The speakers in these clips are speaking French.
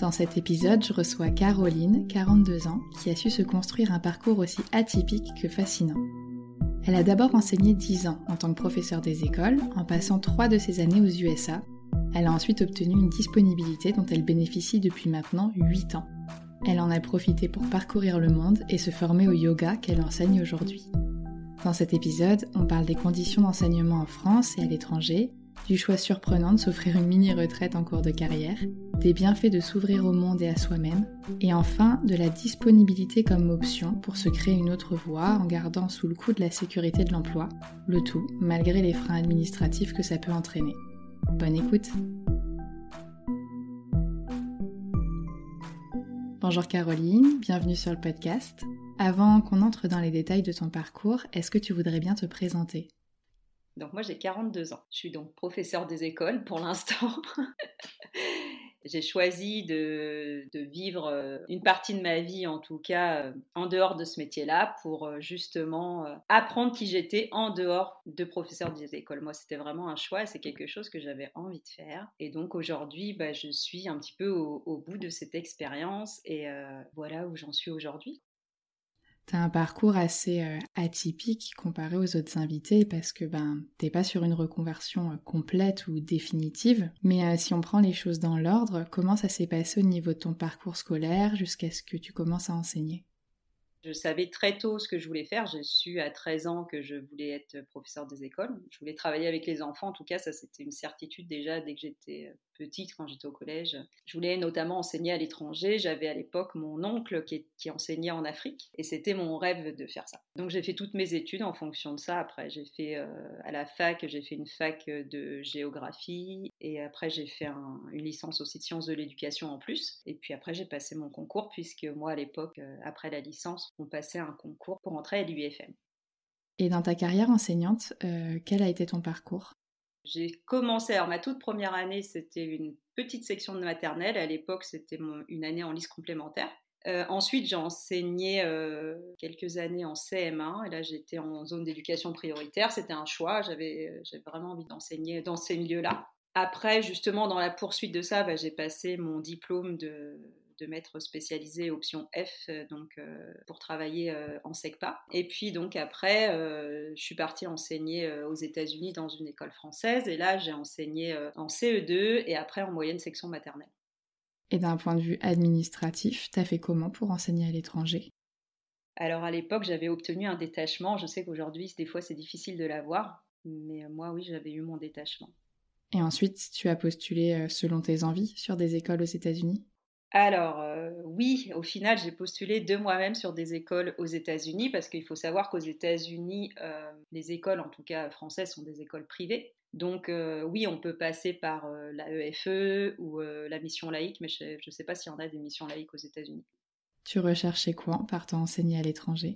Dans cet épisode, je reçois Caroline, 42 ans, qui a su se construire un parcours aussi atypique que fascinant. Elle a d'abord enseigné 10 ans en tant que professeur des écoles, en passant 3 de ses années aux USA. Elle a ensuite obtenu une disponibilité dont elle bénéficie depuis maintenant 8 ans. Elle en a profité pour parcourir le monde et se former au yoga qu'elle enseigne aujourd'hui. Dans cet épisode, on parle des conditions d'enseignement en France et à l'étranger, du choix surprenant de s'offrir une mini-retraite en cours de carrière, des bienfaits de s'ouvrir au monde et à soi-même, et enfin de la disponibilité comme option pour se créer une autre voie en gardant sous le coup de la sécurité de l'emploi, le tout malgré les freins administratifs que ça peut entraîner. Bonne écoute Bonjour Caroline, bienvenue sur le podcast. Avant qu'on entre dans les détails de ton parcours, est-ce que tu voudrais bien te présenter? Donc moi j'ai 42 ans. Je suis donc professeur des écoles pour l'instant. j'ai choisi de, vivre euh, une partie de ma vie, en tout cas, euh, en dehors de ce métier-là, pour euh, justement apprendre qui j'étais en dehors de professeur des écoles. Moi, c'était vraiment un choix c'est quelque chose que j'avais envie de faire. Et donc aujourd'hui, bah, je suis un petit peu au bout de cette expérience et voilà où j'en suis aujourd'hui. T'as un parcours assez euh, atypique comparé aux autres invités parce que ben t'es pas sur une reconversion euh, complète ou définitive. Mais euh, si on prend les choses dans l'ordre, comment ça s'est passé au niveau de ton parcours scolaire jusqu'à ce que tu commences à enseigner? Je savais très tôt ce que je voulais faire. J'ai su à 13 ans que je voulais être professeur des écoles. Je voulais travailler avec les enfants. En tout cas, ça, c'était une certitude déjà dès que j'étais petite, quand j'étais au collège. Je voulais notamment enseigner à l'étranger. J'avais à l'époque mon oncle qui, enseignait en Afrique et c'était mon rêve de faire ça. Donc, j'ai fait toutes mes études en fonction de ça. Après, j'ai fait euh, à la fac, j'ai fait une fac de géographie et après, j'ai fait une licence aussi de sciences de l'éducation en plus. Et puis après, j'ai passé mon concours puisque moi, à l'époque, euh, après la licence, on passait un concours pour entrer à l'UFM. Et dans ta carrière enseignante, euh, quel a été ton parcours? J'ai commencé, alors ma toute première année, c'était une petite section de maternelle. À l'époque, c'était une année en liste complémentaire. Euh, ensuite, j'ai enseigné euh, quelques années en CM1 et là j'étais en zone d'éducation prioritaire. C'était un choix, j'avais vraiment envie d'enseigner dans ces milieux-là. Après, justement, dans la poursuite de ça, bah, j'ai passé mon diplôme de de maître spécialisé option F euh, donc euh, pour travailler euh, en SECPA. Et puis donc après, je suis partie enseigner aux États-Unis dans une école française et là j'ai enseigné en CE2 et après en moyenne section maternelle. Et d'un point de vue administratif, tu as fait comment pour enseigner à l'étranger? Alors à l'époque, j'avais obtenu un détachement. Je sais qu'aujourd'hui, des fois, c'est difficile de l'avoir, mais moi, oui, j'avais eu mon détachement. Et ensuite, tu as postulé selon tes envies sur des écoles aux États-Unis? Alors euh, oui, au final, j'ai postulé de moi-même sur des écoles aux États-Unis parce qu'il faut savoir qu'aux États-Unis, euh, les écoles, en tout cas françaises, sont des écoles privées. Donc oui, on peut passer par la EFE ou la mission laïque, mais je ne sais pas s'il y en a des missions laïques aux États-Unis. Tu recherchais quoi en partant enseigner à l'étranger?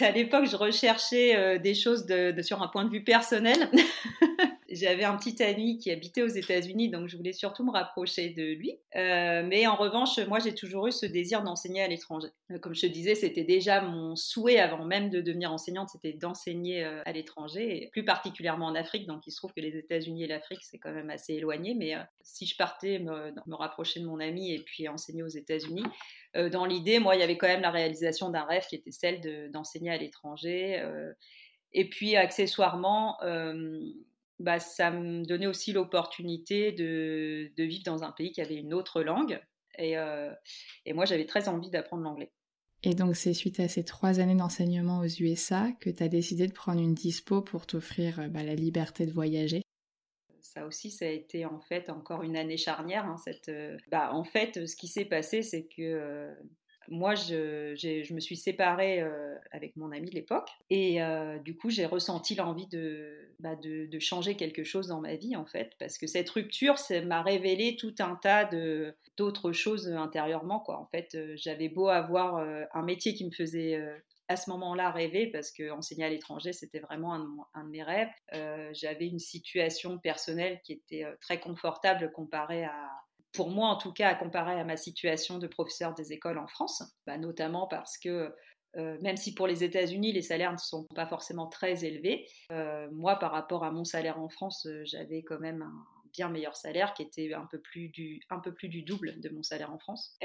À l'époque, je recherchais des choses sur un point de vue personnel. J'avais un petit ami qui habitait aux États-Unis, donc je voulais surtout me rapprocher de lui. Euh, mais en revanche, moi, j'ai toujours eu ce désir d'enseigner à l'étranger. Euh, comme je te disais, c'était déjà mon souhait avant même de devenir enseignante, c'était d'enseigner euh, à l'étranger, plus particulièrement en Afrique. Donc il se trouve que les États-Unis et l'Afrique, c'est quand même assez éloigné. Mais si je partais me, me, rapprocher de mon ami et puis enseigner aux États-Unis, dans l'idée, moi, il y avait quand même la réalisation d'un rêve qui était celle d'enseigner à l'étranger. et puis, accessoirement, bah, ça me donnait aussi l'opportunité de, de, vivre dans un pays qui avait une autre langue. Et, euh, et moi, j'avais très envie d'apprendre l'anglais. Et donc, c'est suite à ces trois années d'enseignement aux USA que tu as décidé de prendre une dispo pour t'offrir euh, bah, la liberté de voyager? Ça aussi, ça a été en fait encore une année charnière. Hein, cette, euh, bah, en fait, ce qui s'est passé, c'est que moi, je, me suis séparée euh, avec mon ami de l'époque et euh, du coup, j'ai ressenti l'envie bah, de, changer quelque chose dans ma vie en fait, parce que cette rupture, ça m'a révélé tout un tas d'autres choses intérieurement. En fait, euh, j'avais beau avoir un métier qui me faisait à ce moment-là rêver parce que enseigner à l'étranger c'était vraiment un, de mes rêves. J'avais une situation personnelle qui était très confortable comparée à, pour moi en tout cas, à comparer à ma situation de professeur des écoles en France, bah, notamment parce que euh, même si pour les États-Unis les salaires ne sont pas forcément très élevés, euh, moi par rapport à mon salaire en France, euh, j'avais quand même un bien meilleur salaire qui était un peu plus du, double de mon salaire en France.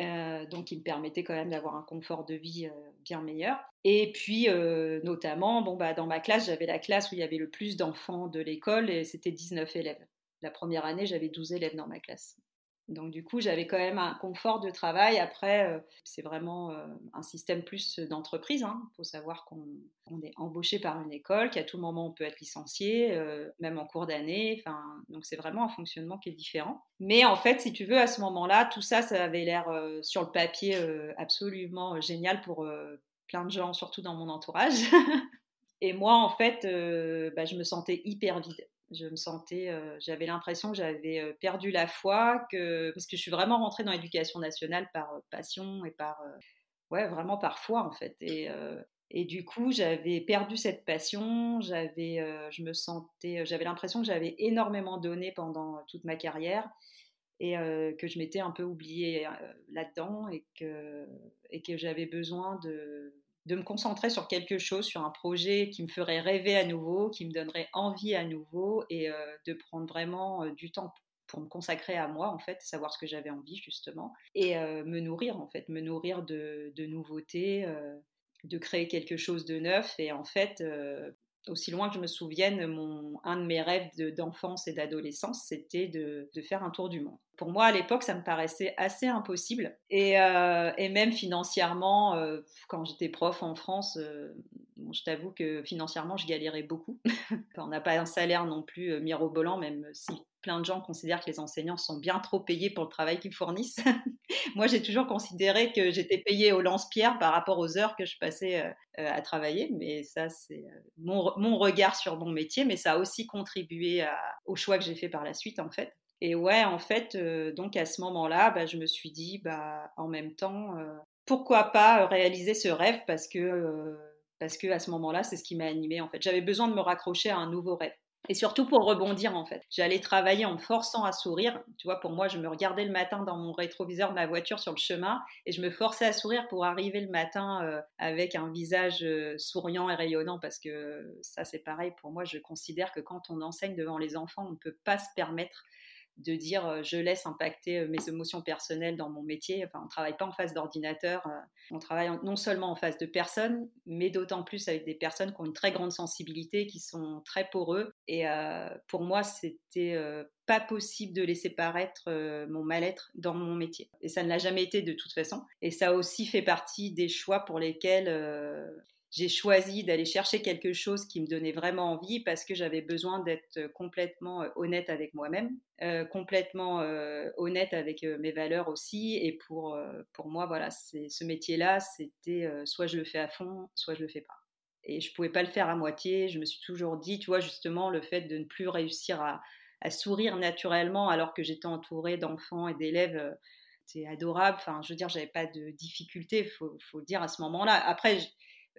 donc il me permettait quand même d'avoir un confort de vie bien meilleur. Et puis notamment, bah, dans ma classe, j'avais la classe où il y avait le plus d'enfants de l'école et c'était 19 élèves. La première année, j'avais 12 élèves dans ma classe. Donc du coup, j'avais quand même un confort de travail. Après, euh, c'est vraiment euh, un système plus d'entreprise. Il hein. faut savoir qu'on est embauché par une école, qu'à tout moment on peut être licencié, euh, même en cours d'année. Donc c'est vraiment un fonctionnement qui est différent. Mais en fait, si tu veux, à ce moment-là, tout ça, ça avait l'air sur le papier absolument génial pour plein de gens, surtout dans mon entourage. Et moi, en fait, bah, je me sentais hyper vide je me sentais, euh, j'avais l'impression que j'avais euh, perdu la foi, parce que je suis vraiment rentrée dans l'éducation nationale par euh, passion et par, ouais, vraiment par foi en fait. Et, et du coup, j'avais perdu cette passion, j'avais, je me sentais, j'avais l'impression que j'avais énormément donné pendant toute ma carrière et que je m'étais un peu oubliée là-dedans et que, et que j'avais besoin de de me concentrer sur quelque chose, sur un projet qui me ferait rêver à nouveau, qui me donnerait envie à nouveau et euh, de prendre vraiment euh, du temps pour me consacrer à moi en fait, savoir ce que j'avais envie justement et euh, me nourrir en fait, me nourrir de, nouveautés, de créer quelque chose de neuf et en fait aussi loin que je me souvienne, mon, un de mes rêves d'enfance et d'adolescence, c'était de, faire un tour du monde. Pour moi, à l'époque, ça me paraissait assez impossible. Et, euh, même financièrement, euh, quand j'étais prof en France, euh, je t'avoue que financièrement, je galérais beaucoup. on n'a pas un salaire non plus mirobolant, même si plein de gens considèrent que les enseignants sont bien trop payés pour le travail qu'ils fournissent. Moi, j'ai toujours considéré que j'étais payée au lance-pierre par rapport aux heures que je passais euh, euh, à travailler. Mais ça, c'est euh, mon, regard sur mon métier. Mais ça a aussi contribué au choix que j'ai fait par la suite, en fait. Et ouais, en fait, donc à ce moment-là, bah, je me suis dit, bah, en même temps, pourquoi pas réaliser ce rêve parce que, parce que à ce moment-là, c'est ce qui m'a animée. En fait, j'avais besoin de me raccrocher à un nouveau rêve. Et surtout pour rebondir en fait. J'allais travailler en me forçant à sourire. Tu vois, pour moi, je me regardais le matin dans mon rétroviseur de ma voiture sur le chemin et je me forçais à sourire pour arriver le matin euh, avec un visage euh, souriant et rayonnant parce que ça c'est pareil pour moi. Je considère que quand on enseigne devant les enfants, on ne peut pas se permettre de dire je laisse impacter mes émotions personnelles dans mon métier. Enfin, on ne travaille pas en face d'ordinateur, on travaille non seulement en face de personnes, mais d'autant plus avec des personnes qui ont une très grande sensibilité, qui sont très poreux. Et pour moi, c'était pas possible de laisser paraître mon mal-être dans mon métier. Et ça ne l'a jamais été de toute façon. Et ça aussi fait partie des choix pour lesquels j'ai choisi d'aller chercher quelque chose qui me donnait vraiment envie parce que j'avais besoin d'être complètement euh, honnête avec moi-même, euh, complètement euh, honnête avec mes valeurs aussi. Et pour, pour moi, voilà, ce métier-là, c'était soit je le fais à fond, soit je le fais pas. et je pouvais pas le faire à moitié. Je me suis toujours dit, tu vois, justement, le fait de ne plus réussir à, sourire naturellement alors que j'étais entourée d'enfants et d'élèves, euh, c'est adorable. Enfin, je veux dire, j'avais pas de difficultés, faut, faut le dire à ce moment-là. Après, euh,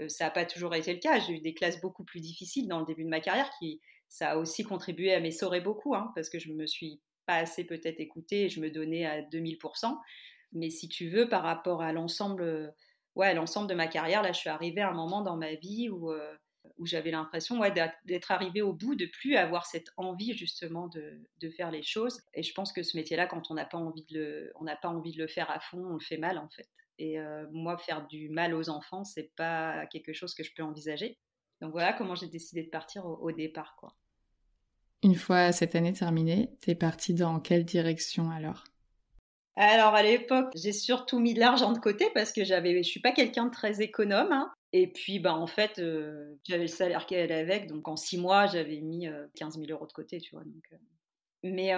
ça n'a pas toujours été le cas. J'ai eu des classes beaucoup plus difficiles dans le début de ma carrière qui, ça a aussi contribué à m'essorer beaucoup, hein, parce que je me suis pas assez peut-être écoutée et je me donnais à 2000%. Mais si tu veux, par rapport à l'ensemble, ouais, l'ensemble de ma carrière, là, je suis arrivée à un moment dans ma vie où, où j'avais l'impression ouais, d'être arrivée au bout, de plus avoir cette envie justement de, de faire les choses. Et je pense que ce métier-là, quand on n'a pas on n'a pas envie de le faire à fond, on le fait mal en fait. Et euh, moi, faire du mal aux enfants, c'est pas quelque chose que je peux envisager. Donc voilà comment j'ai décidé de partir au, au départ, quoi. Une fois cette année terminée, t'es partie dans quelle direction alors? Alors à l'époque, j'ai surtout mis de l'argent de côté parce que j'avais, je suis pas quelqu'un de très économe. Hein. Et puis, bah, en fait, euh, j'avais le salaire qu'elle allait avec. Donc, en six mois, j'avais mis 15 euh, 000 euros de côté, tu vois. Donc, euh. Mais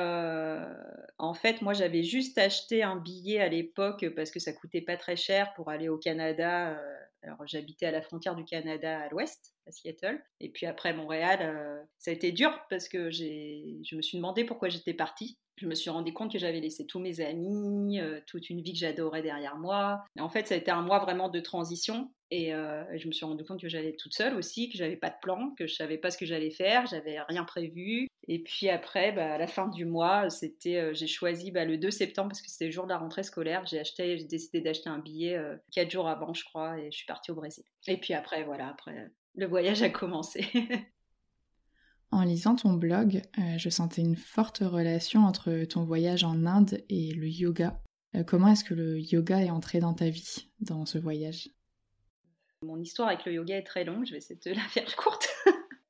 en fait, moi, j'avais juste acheté un billet à l'époque parce que ça coûtait pas très cher pour aller au Canada. alors, j'habitais à la frontière du Canada à l'ouest, à Seattle. Et puis après Montréal, ça a été dur parce que je me suis demandé pourquoi j'étais partie je me suis rendu compte que j'avais laissé tous mes amis, euh, toute une vie que j'adorais derrière moi. Et en fait, ça a été un mois vraiment de transition. Et euh, je me suis rendu compte que j'allais toute seule aussi, que j'avais pas de plan, que je savais pas ce que j'allais faire, j'avais rien prévu. Et puis après, bah, à la fin du mois, c'était, euh, j'ai choisi bah, le 2 septembre parce que c'était le jour de la rentrée scolaire. J'ai acheté, j'ai décidé d'acheter un billet quatre jours avant, je crois, et je suis partie au Brésil. Et puis après, voilà, après le voyage a commencé. En lisant ton blog, euh, je sentais une forte relation entre ton voyage en Inde et le yoga. Euh, comment est-ce que le yoga est entré dans ta vie, dans ce voyage? Mon histoire avec le yoga est très longue, je vais essayer de la faire courte.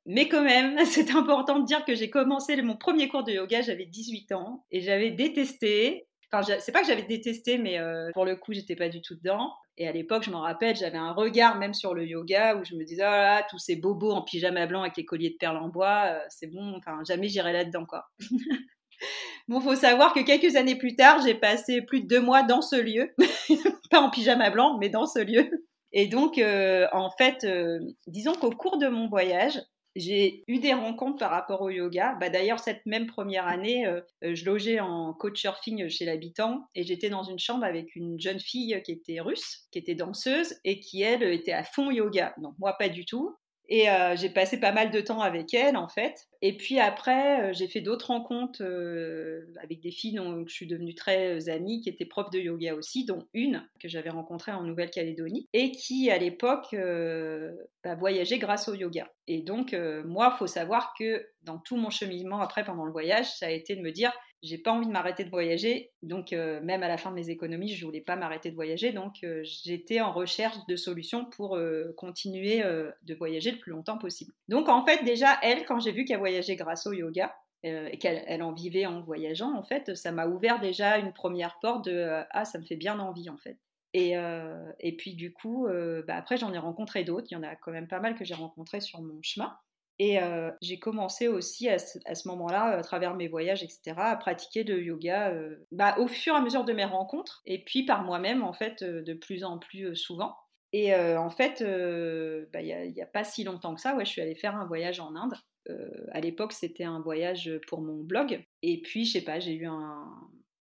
Mais quand même, c'est important de dire que j'ai commencé mon premier cours de yoga, j'avais 18 ans, et j'avais détesté. Enfin, c'est pas que j'avais détesté, mais euh, pour le coup, j'étais pas du tout dedans. Et à l'époque, je m'en rappelle, j'avais un regard même sur le yoga où je me disais, oh là, tous ces bobos en pyjama blanc avec les colliers de perles en bois, euh, c'est bon, enfin, jamais j'irai là-dedans, quoi. bon, faut savoir que quelques années plus tard, j'ai passé plus de deux mois dans ce lieu, pas en pyjama blanc, mais dans ce lieu. Et donc, euh, en fait, euh, disons qu'au cours de mon voyage, j'ai eu des rencontres par rapport au yoga. Bah, D'ailleurs, cette même première année, euh, je logeais en coach surfing chez l'habitant et j'étais dans une chambre avec une jeune fille qui était russe, qui était danseuse et qui, elle, était à fond yoga. Donc, moi, pas du tout. Et euh, j'ai passé pas mal de temps avec elle, en fait. Et puis après, euh, j'ai fait d'autres rencontres euh, avec des filles dont je suis devenue très amie, qui étaient profs de yoga aussi, dont une que j'avais rencontrée en Nouvelle-Calédonie, et qui, à l'époque, bah, voyageait grâce au yoga. Et donc, moi, il faut savoir que dans tout mon cheminement après, pendant le voyage, ça a été de me dire, j'ai pas envie de m'arrêter de voyager. Donc, euh, même à la fin de mes économies, je voulais pas m'arrêter de voyager. Donc, euh, j'étais en recherche de solutions pour euh, continuer de voyager le plus longtemps possible. Donc, en fait, déjà, elle, quand j'ai vu qu'elle voyageait grâce au yoga, et qu'elle elle en vivait en voyageant, en fait, ça m'a ouvert déjà une première porte de Ah, ça me fait bien envie, en fait. Et, et puis, du coup, bah, après, j'en ai rencontré d'autres. Il y en a quand même pas mal que j'ai rencontrés sur mon chemin. Et euh, j'ai commencé aussi à ce, moment-là, à travers mes voyages, etc., à pratiquer le yoga euh, bah, au fur et à mesure de mes rencontres, et puis par moi-même, en fait, euh, de plus en plus souvent. Et en fait, bah, il n'y a, pas si longtemps que ça, ouais, je suis allée faire un voyage en Inde. à l'époque, c'était un voyage pour mon blog. Et puis, je sais pas, j'ai eu un,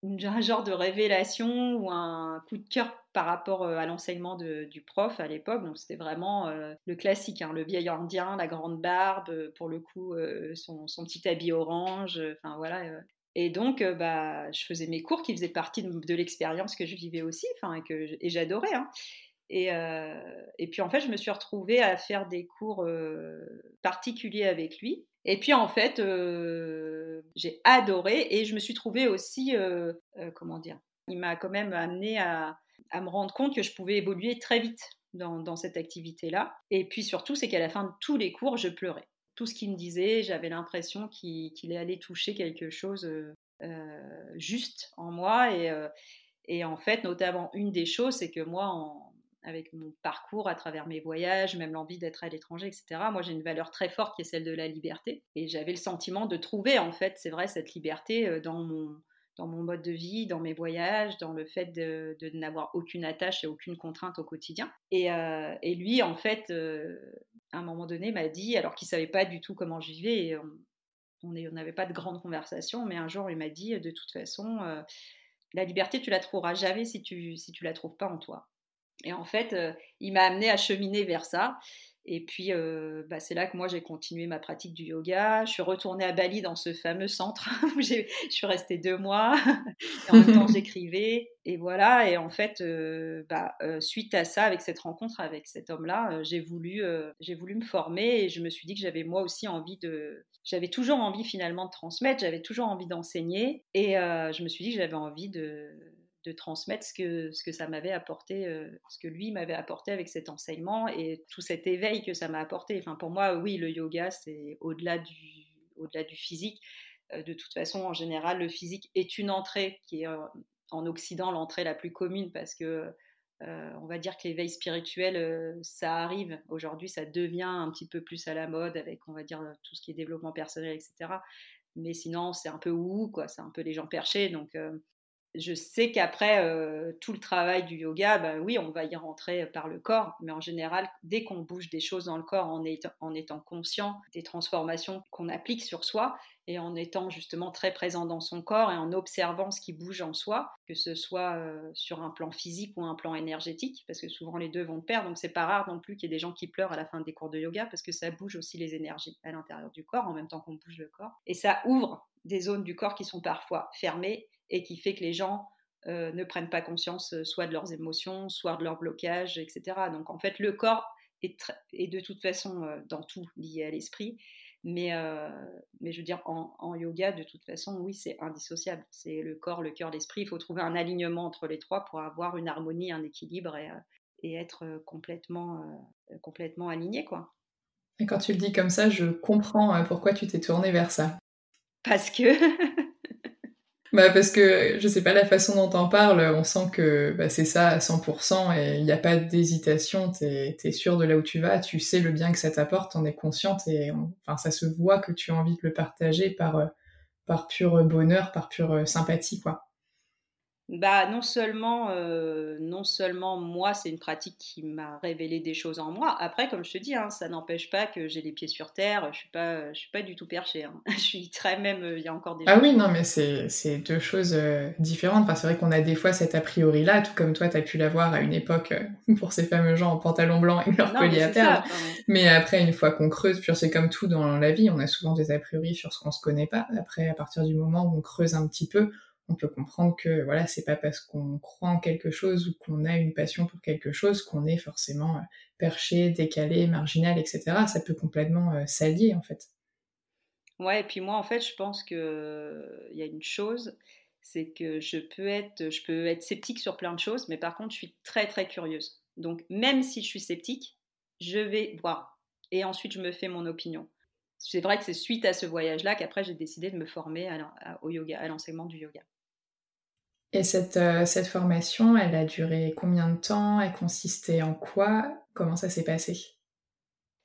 un genre de révélation ou un coup de cœur par rapport euh, à l'enseignement du prof à l'époque. Donc c'était vraiment euh, le classique, hein, le vieil indien, la grande barbe, euh, pour le coup son, petit habit orange, enfin voilà. Et donc bah, je faisais mes cours qui faisaient partie de, l'expérience que je vivais aussi, enfin et j'adorais. Hein. Et, et, puis en fait je me suis retrouvée à faire des cours particuliers avec lui. Et puis en fait, j'ai adoré et je me suis trouvée aussi, comment dire, il m'a quand même amené à, à, me rendre compte que je pouvais évoluer très vite dans, cette activité-là. Et puis surtout, c'est qu'à la fin de tous les cours, je pleurais. Tout ce qu'il me disait, j'avais l'impression qu'il allait toucher quelque chose juste en moi. Et, et en fait, notamment, une des choses, c'est que moi, en, avec mon parcours à travers mes voyages, même l'envie d'être à l'étranger, etc. Moi, j'ai une valeur très forte qui est celle de la liberté. Et j'avais le sentiment de trouver, en fait, c'est vrai, cette liberté euh, dans mon, dans mon mode de vie, dans mes voyages, dans le fait de, n'avoir aucune attache et aucune contrainte au quotidien. Et, et lui, en fait, à un moment donné, m'a dit, alors qu'il savait pas du tout comment je vivais, et on n'avait pas de grande conversation, mais un jour, il m'a dit, de toute façon, la liberté, tu la trouveras jamais si tu si tu la trouves pas en toi. Et en fait, il m'a amené à cheminer vers ça. Et puis, euh, bah, c'est là que moi, j'ai continué ma pratique du yoga. Je suis retournée à Bali dans ce fameux centre où je suis restée deux mois. en même temps, j'écrivais. Et voilà. Et en fait, euh, bah, euh, suite à ça, avec cette rencontre avec cet homme-là, j'ai voulu, j'ai voulu me former et je me suis dit que j'avais moi aussi envie de. J'avais toujours envie finalement de transmettre, j'avais toujours envie d'enseigner. Et je me suis dit que j'avais envie de de transmettre ce que, ce que ça m'avait apporté, euh, ce que lui m'avait apporté avec cet enseignement et tout cet éveil que ça m'a apporté. Enfin, pour moi, oui, le yoga, c'est au-delà du, au-delà du physique. Euh, de toute façon, en général, le physique est une entrée qui est euh, en Occident l'entrée la plus commune parce que on va dire que l'éveil spirituel, ça arrive. Aujourd'hui, ça devient un petit peu plus à la mode avec, on va dire, tout ce qui est développement personnel, etc. Mais sinon, c'est un peu ou quoi. C'est un peu les gens perchés. Donc, je sais qu'après euh, tout le travail du yoga, ben oui, on va y rentrer par le corps, mais en général, dès qu'on bouge des choses dans le corps en, étant conscient des transformations qu'on applique sur soi et en étant justement très présent dans son corps et en observant ce qui bouge en soi, que ce soit euh, sur un plan physique ou un plan énergétique, parce que souvent les deux vont de pair, donc c'est pas rare non plus qu'il y ait des gens qui pleurent à la fin des cours de yoga, parce que ça bouge aussi les énergies à l'intérieur du corps en même temps qu'on bouge le corps, et ça ouvre des zones du corps qui sont parfois fermées et qui fait que les gens euh, ne prennent pas conscience euh, soit de leurs émotions, soit de leur blocage, etc. Donc en fait, le corps est, est de toute façon euh, dans tout lié à l'esprit, mais, mais je veux dire, en, yoga, de toute façon, oui, c'est indissociable. C'est le corps, le cœur, l'esprit. Il faut trouver un alignement entre les trois pour avoir une harmonie, un équilibre et, et être complètement, complètement aligné, quoi. Et quand tu le dis comme ça, je comprends pourquoi tu t'es tournée vers ça. Parce que Bah parce que je sais pas la façon dont t'en parles, on sent que bah, c'est ça à 100% et il n'y a pas d'hésitation, t'es es sûr de là où tu vas, tu sais le bien que ça t'apporte, t'en es consciente et enfin ça se voit que tu as envie de le partager par, euh, par pur bonheur, par pure euh, sympathie quoi bah, non seulement, euh, non seulement moi, c'est une pratique qui m'a révélé des choses en moi. Après, comme je te dis, hein, ça n'empêche pas que j'ai les pieds sur terre. Je suis pas, je suis pas du tout perché. Hein. Je suis très même. Il y a encore des. Ah oui, non, mais c'est deux choses euh, différentes. Enfin, c'est vrai qu'on a des fois cet a priori là, tout comme toi, tu as pu l'avoir à une époque euh, pour ces fameux gens en pantalon blanc et leur collier à terre. mais après, une fois qu'on creuse, c'est comme tout dans la vie, on a souvent des a priori sur ce qu'on se connaît pas. Après, à partir du moment où on creuse un petit peu, on peut comprendre que voilà, c'est pas parce qu'on croit en quelque chose ou qu'on a une passion pour quelque chose qu'on est forcément euh, perché, décalé, marginal, etc. Ça peut complètement euh, s'allier en fait. Ouais, et puis moi en fait, je pense que il y a une chose, c'est que je peux être, je peux être sceptique sur plein de choses, mais par contre, je suis très très curieuse. Donc même si je suis sceptique, je vais voir et ensuite je me fais mon opinion. C'est vrai que c'est suite à ce voyage-là qu'après j'ai décidé de me former au yoga, à l'enseignement du yoga. Et cette, euh, cette formation, elle a duré combien de temps? Elle consistait en quoi? Comment ça s'est passé?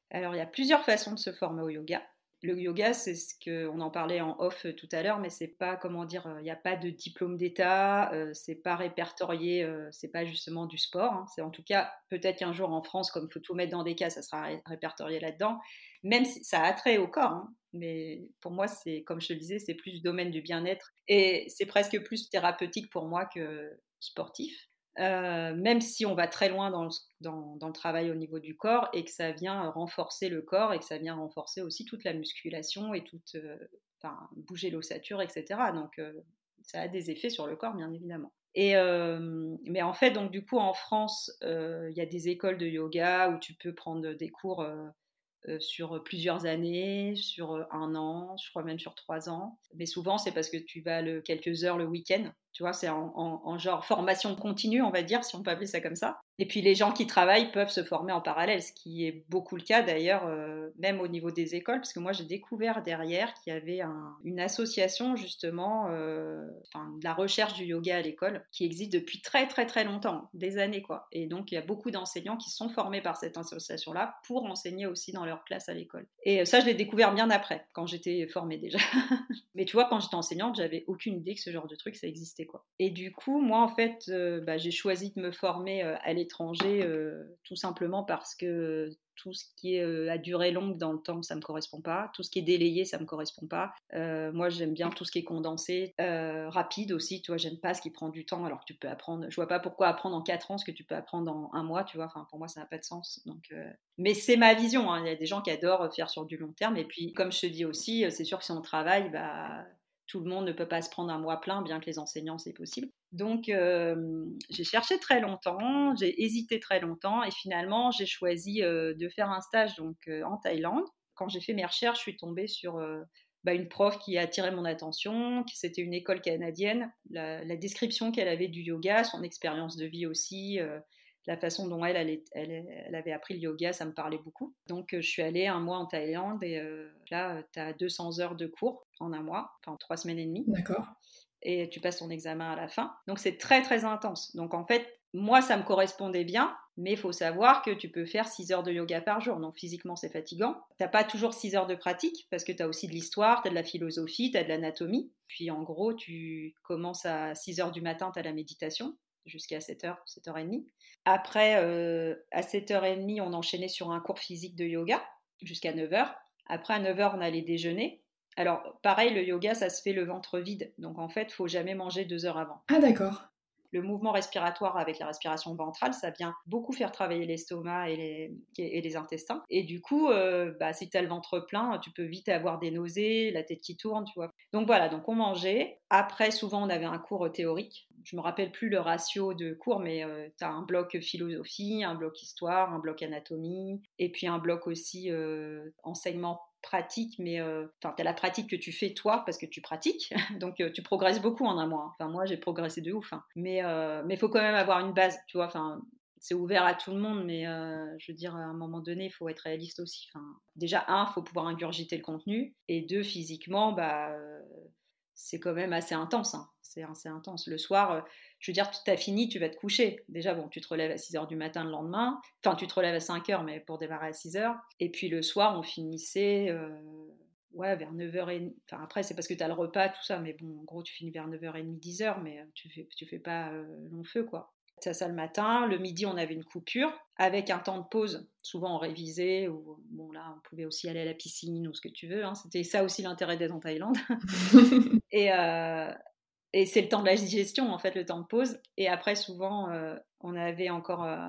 Alors, il y a plusieurs façons de se former au yoga. Le yoga, c'est ce qu'on en parlait en off tout à l'heure, mais c'est pas, comment dire, il n'y a pas de diplôme d'État, euh, c'est pas répertorié, euh, c'est pas justement du sport. Hein. C'est en tout cas, peut-être qu'un jour en France, comme il faut tout mettre dans des cas, ça sera répertorié là-dedans. Même si ça a trait au corps, hein. mais pour moi, c'est, comme je te le disais, c'est plus domaine du bien-être et c'est presque plus thérapeutique pour moi que sportif. Euh, même si on va très loin dans le, dans, le, travail au niveau du corps et que ça vient renforcer le corps et que ça vient renforcer aussi toute la musculation et toute, euh, bouger l'ossature, etc. Donc euh, ça a des effets sur le corps, bien évidemment. Et mais en fait, donc du coup, en France, il y a des écoles de yoga où tu peux prendre des cours euh, sur plusieurs années, sur euh, un an, je crois même sur trois ans. Mais souvent, c'est parce que tu vas quelques heures le week-end. Tu vois, c'est en, genre formation continue, on va dire, si on peut appeler ça comme ça. Et puis les gens qui travaillent peuvent se former en parallèle, ce qui est beaucoup le cas d'ailleurs, euh, même au niveau des écoles, parce que moi j'ai découvert derrière qu'il y avait une association justement euh, de la recherche du yoga à l'école qui existe depuis très très très longtemps, des années quoi. Et donc il y a beaucoup d'enseignants qui sont formés par cette association-là pour enseigner aussi dans leur classe à l'école. Et ça je l'ai découvert bien après, quand j'étais formée déjà. Mais tu vois, quand j'étais enseignante, j'avais aucune idée que ce genre de truc ça existait Et du coup, moi en fait, euh, bah, j'ai choisi de me former à l'étranger étranger, euh, tout simplement parce que tout ce qui est euh, à durée longue dans le temps, ça me correspond pas. Tout ce qui est délayé, ça me correspond pas. Euh, moi, j'aime bien tout ce qui est condensé, rapide aussi. Tu vois, j'aime pas ce qui prend du temps. Alors que tu peux apprendre. Je vois pas pourquoi apprendre en quatre ans ce que tu peux apprendre en un mois. Tu vois, enfin pour moi, ça n'a pas de sens. Donc, mais c'est ma vision. Hein. Il y a des gens qui adorent faire sur du long terme. Et puis, comme je te dis aussi, c'est sûr que si on travaille, bah tout le monde ne peut pas se prendre un mois plein, bien que les enseignants, c'est possible. Donc, euh, j'ai cherché très longtemps, j'ai hésité très longtemps, et finalement, j'ai choisi euh, de faire un stage donc, euh, en Thaïlande. Quand j'ai fait mes recherches, je suis tombée sur bah, une prof qui a attiré mon attention, c'était une école canadienne. La, la description qu'elle avait du yoga, son expérience de vie aussi, la façon dont elle, elle, avait appris le yoga, ça me parlait beaucoup. Donc, euh, je suis allée un mois en Thaïlande et euh, là, tu as 200 heures de cours en un mois, enfin trois semaines et demie. D'accord. Et tu passes ton examen à la fin. Donc, c'est très, très intense. Donc, en fait, moi, ça me correspondait bien, mais il faut savoir que tu peux faire 6 heures de yoga par jour. Donc, physiquement, c'est fatigant. Tu n'as pas toujours 6 heures de pratique parce que tu as aussi de l'histoire, tu as de la philosophie, tu as de l'anatomie. Puis, en gros, tu commences à 6 heures du matin, tu as la méditation jusqu'à 7h, 7h30. Après, euh, à 7h30, on enchaînait sur un cours physique de yoga jusqu'à 9h. Après, à 9h, on allait déjeuner. Alors, pareil, le yoga, ça se fait le ventre vide. Donc, en fait, il faut jamais manger deux heures avant. Ah, d'accord. Le mouvement respiratoire avec la respiration ventrale, ça vient beaucoup faire travailler l'estomac et les, intestins. Et du coup, euh, bah, si tu as le ventre plein, tu peux vite avoir des nausées, la tête qui tourne, tu vois. Donc voilà, donc on mangeait. Après, souvent, on avait un cours théorique je me rappelle plus le ratio de cours, mais euh, tu as un bloc philosophie, un bloc histoire, un bloc anatomie, et puis un bloc aussi euh, enseignement pratique, mais euh, tu as la pratique que tu fais toi parce que tu pratiques, donc tu progresses beaucoup en un mois. Enfin, moi, j'ai progressé de ouf, hein. mais il faut quand même avoir une base, tu vois. Enfin, c'est ouvert à tout le monde, mais je veux dire, à un moment donné, il faut être réaliste aussi. Enfin, déjà, un, il faut pouvoir ingurgiter le contenu, et deux, physiquement, bah, c'est quand même assez intense. Hein c'est assez intense. Le soir, euh, je veux dire, tu as fini, tu vas te coucher. Déjà, bon, tu te relèves à 6 h du matin le lendemain. Enfin, tu te relèves à 5 h, mais pour démarrer à 6 h. Et puis le soir, on finissait euh, ouais, vers 9h30. Enfin, après, c'est parce que tu as le repas, tout ça. Mais bon, en gros, tu finis vers 9h30, 10h, mais euh, tu fais, tu fais pas long feu, quoi. C'est ça le matin. Le midi, on avait une coupure avec un temps de pause. Souvent, on révisait ou bon là, on pouvait aussi aller à la piscine ou ce que tu veux. Hein. C'était ça aussi l'intérêt d'être en Thaïlande. et, et c'est le temps de la digestion, en fait, le temps de pause. Et après, souvent, euh, on avait encore euh,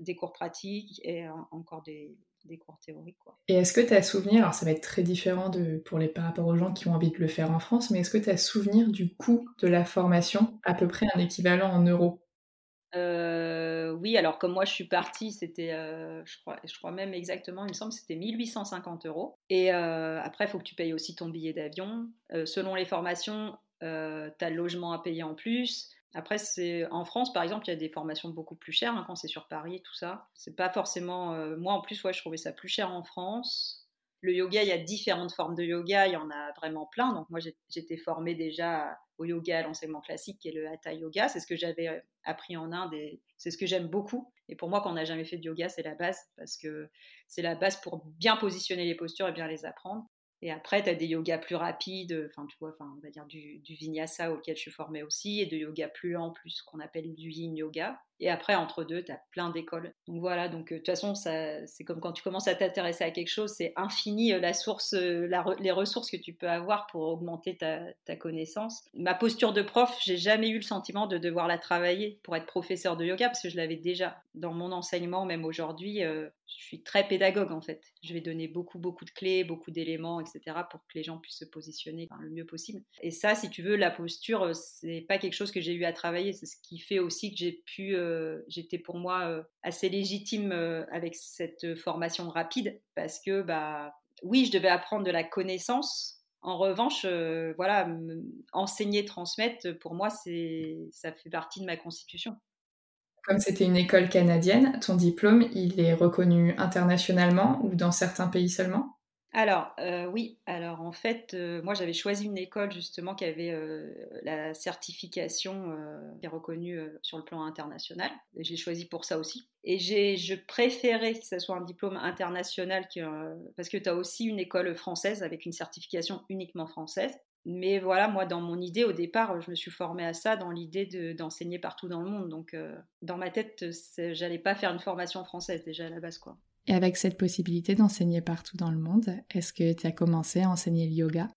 des cours pratiques et encore des, des, cours théoriques. Quoi. Et est-ce que tu as souvenir, alors ça va être très différent de, pour les, par rapport aux gens qui ont envie de le faire en France, mais est-ce que tu as souvenir du coût de la formation, à peu près un équivalent en euros? Euh, oui, alors comme moi je suis partie, c'était, je, crois, je crois même exactement, il me semble, c'était 1850 euros. Et après, il faut que tu payes aussi ton billet d'avion. selon les formations, euh, tu as le logement à payer en plus. Après, c'est en France, par exemple, il y a des formations beaucoup plus chères hein, quand c'est sur Paris, tout ça. C'est pas forcément. Euh, moi, en plus, ouais, je trouvais ça plus cher en France. Le yoga, il y a différentes formes de yoga, il y en a vraiment plein. Donc, moi, j'étais formée déjà au yoga, à l'enseignement classique et le hatha yoga. C'est ce que j'avais euh, appris en Inde et c'est ce que j'aime beaucoup. Et pour moi, quand on n'a jamais fait de yoga, c'est la base parce que c'est la base pour bien positionner les postures et bien les apprendre. Et après, tu as des yogas plus rapides, enfin, tu vois, enfin, on va dire du, vinyasa auquel je suis formée aussi, et de yoga plus lent, plus ce qu'on appelle du yin yoga. Et après, entre deux, tu as plein d'écoles. Donc voilà, donc de toute façon, c'est comme quand tu commences à t'intéresser à quelque chose, c'est infini la source, les ressources que tu peux avoir pour augmenter ta, ta connaissance. Ma posture de prof, j'ai jamais eu le sentiment de devoir la travailler pour être professeur de yoga parce que je l'avais déjà dans mon enseignement, même aujourd'hui. je suis très pédagogue en fait. Je vais donner beaucoup, beaucoup de clés, beaucoup d'éléments, etc. pour que les gens puissent se positionner le mieux possible. Et ça, si tu veux, la posture, c'est pas quelque chose que j'ai eu à travailler. C'est ce qui fait aussi que j'ai pu j'étais pour moi euh, assez légitime euh, avec cette formation rapide parce que, bah, oui, je devais apprendre de la connaissance. En revanche, voilà, enseigner, transmettre, pour moi, c'est, ça fait partie de ma constitution. Comme c'était une école canadienne, ton diplôme, il est reconnu internationalement ou dans certains pays seulement? Alors, euh, oui, alors en fait, euh, moi j'avais choisi une école justement qui avait euh, la certification qui est reconnue sur le plan international. Et j'ai choisi pour ça aussi. Et je préférais que ce soit un diplôme international parce que tu as aussi une école française avec une certification uniquement française. Mais voilà, moi, dans mon idée, au départ, je me suis formée à ça dans l'idée d'enseigner partout dans le monde. Donc, dans ma tête, j'allais pas faire une formation française déjà à la base, quoi. Et avec cette possibilité d'enseigner partout dans le monde, est-ce que tu as commencé à enseigner le yoga?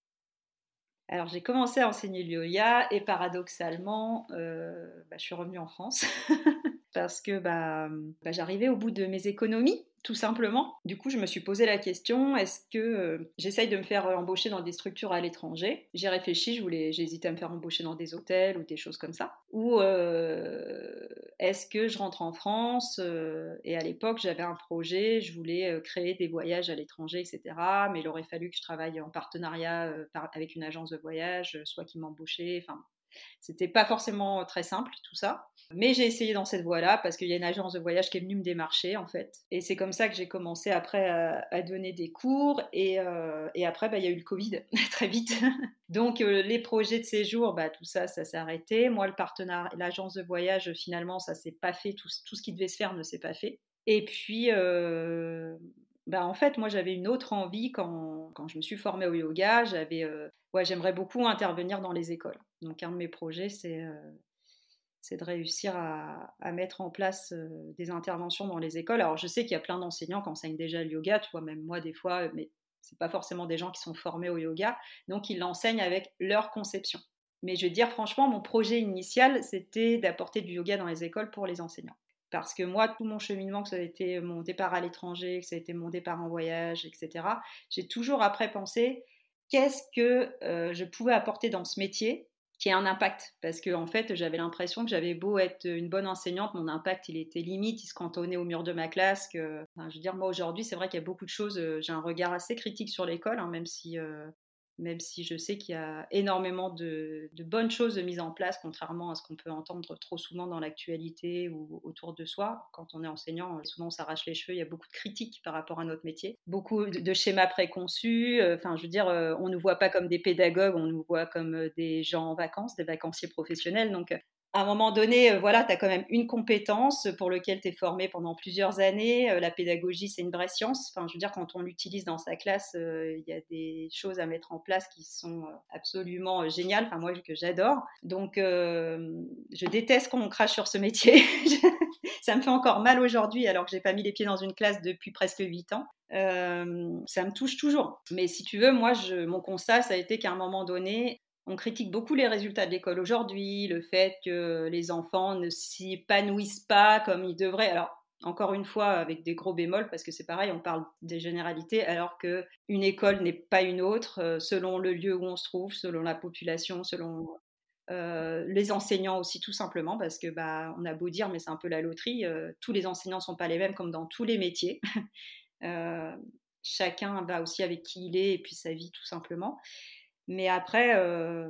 Alors j'ai commencé à enseigner le yoga et paradoxalement, euh, bah, je suis revenue en France parce que bah, bah, j'arrivais au bout de mes économies tout simplement. Du coup, je me suis posé la question est-ce que euh, j'essaye de me faire embaucher dans des structures à l'étranger? J'ai réfléchi, je à me faire embaucher dans des hôtels ou des choses comme ça. Ou euh, est-ce que je rentre en France euh, Et à l'époque, j'avais un projet, je voulais créer des voyages à l'étranger, etc. Mais il aurait fallu que je travaille en partenariat avec une agence de voyage, soit qui m'embauchait. Enfin, c'était pas forcément très simple tout ça. Mais j'ai essayé dans cette voie-là parce qu'il y a une agence de voyage qui est venue me démarcher en fait. Et c'est comme ça que j'ai commencé après à, donner des cours. Et, euh, après, bah, il y a eu le Covid très vite. Donc euh, les projets de séjour, bah, tout ça, ça s'est arrêté. Moi, le partenaire, l'agence de voyage, finalement, ça s'est pas fait. Tout, ce qui devait se faire ne s'est pas fait. Et puis, euh, bah, en fait, moi, j'avais une autre envie quand, quand, je me suis formée au yoga. J'avais, ouais, j'aimerais beaucoup intervenir dans les écoles. Donc, un de mes projets, c'est c'est de réussir à, mettre en place euh, des interventions dans les écoles. Alors je sais qu'il y a plein d'enseignants qui enseignent déjà le yoga, tu vois, même moi des fois, mais c'est pas forcément des gens qui sont formés au yoga, donc ils l'enseignent avec leur conception. Mais je veux dire franchement, mon projet initial, c'était d'apporter du yoga dans les écoles pour les enseignants. Parce que moi, tout mon cheminement, que ça a été mon départ à l'étranger, que ça a été mon départ en voyage, etc., j'ai toujours après pensé qu'est-ce que euh, je pouvais apporter dans ce métier qui ait un impact. Parce que, en fait, j'avais l'impression que j'avais beau être une bonne enseignante, mon impact, il était limite, il se cantonnait au mur de ma classe. Que, je veux dire, moi, aujourd'hui, c'est vrai qu'il y a beaucoup de choses, euh, j'ai un regard assez critique sur l'école, hein, même si euh, même si je sais qu'il y a énormément de, bonnes choses mises en place, contrairement à ce qu'on peut entendre trop souvent dans l'actualité ou autour de soi. Quand on est enseignant, souvent on s'arrache les cheveux, il y a beaucoup de critiques par rapport à notre métier, beaucoup de, schémas préconçus. Euh, enfin, je veux dire, euh, on ne nous voit pas comme des pédagogues, on nous voit comme euh, des gens en vacances, des vacanciers professionnels. Donc, à un moment donné, euh, voilà, tu as quand même une compétence pour laquelle tu es formé pendant plusieurs années. Euh, la pédagogie, c'est une vraie science. Enfin, je veux dire, quand on l'utilise dans sa classe, euh, il y a des choses à mettre en place qui sont absolument géniales. Enfin, moi, que j'adore. Donc, je déteste qu'on crache sur ce métier. ça me fait encore mal aujourd'hui, alors que j'ai pas mis les pieds dans une classe depuis presque 8 ans. ça me touche toujours. Mais si tu veux, moi, mon constat, ça a été qu'à un moment donné, on critique beaucoup les résultats de l'école aujourd'hui, le fait que les enfants ne s'y épanouissent pas comme ils devraient. Alors, encore une fois, avec des gros bémols, parce que c'est pareil, on parle des généralités, alors qu'une école n'est pas une autre, euh, selon le lieu où on se trouve, selon la population, selon euh, les enseignants aussi, tout simplement, parce que bah, on a beau dire, mais c'est un peu la loterie, euh, tous les enseignants ne sont pas les mêmes comme dans tous les métiers. chacun va aussi avec qui il est et puis sa vie, tout simplement. Mais après, euh,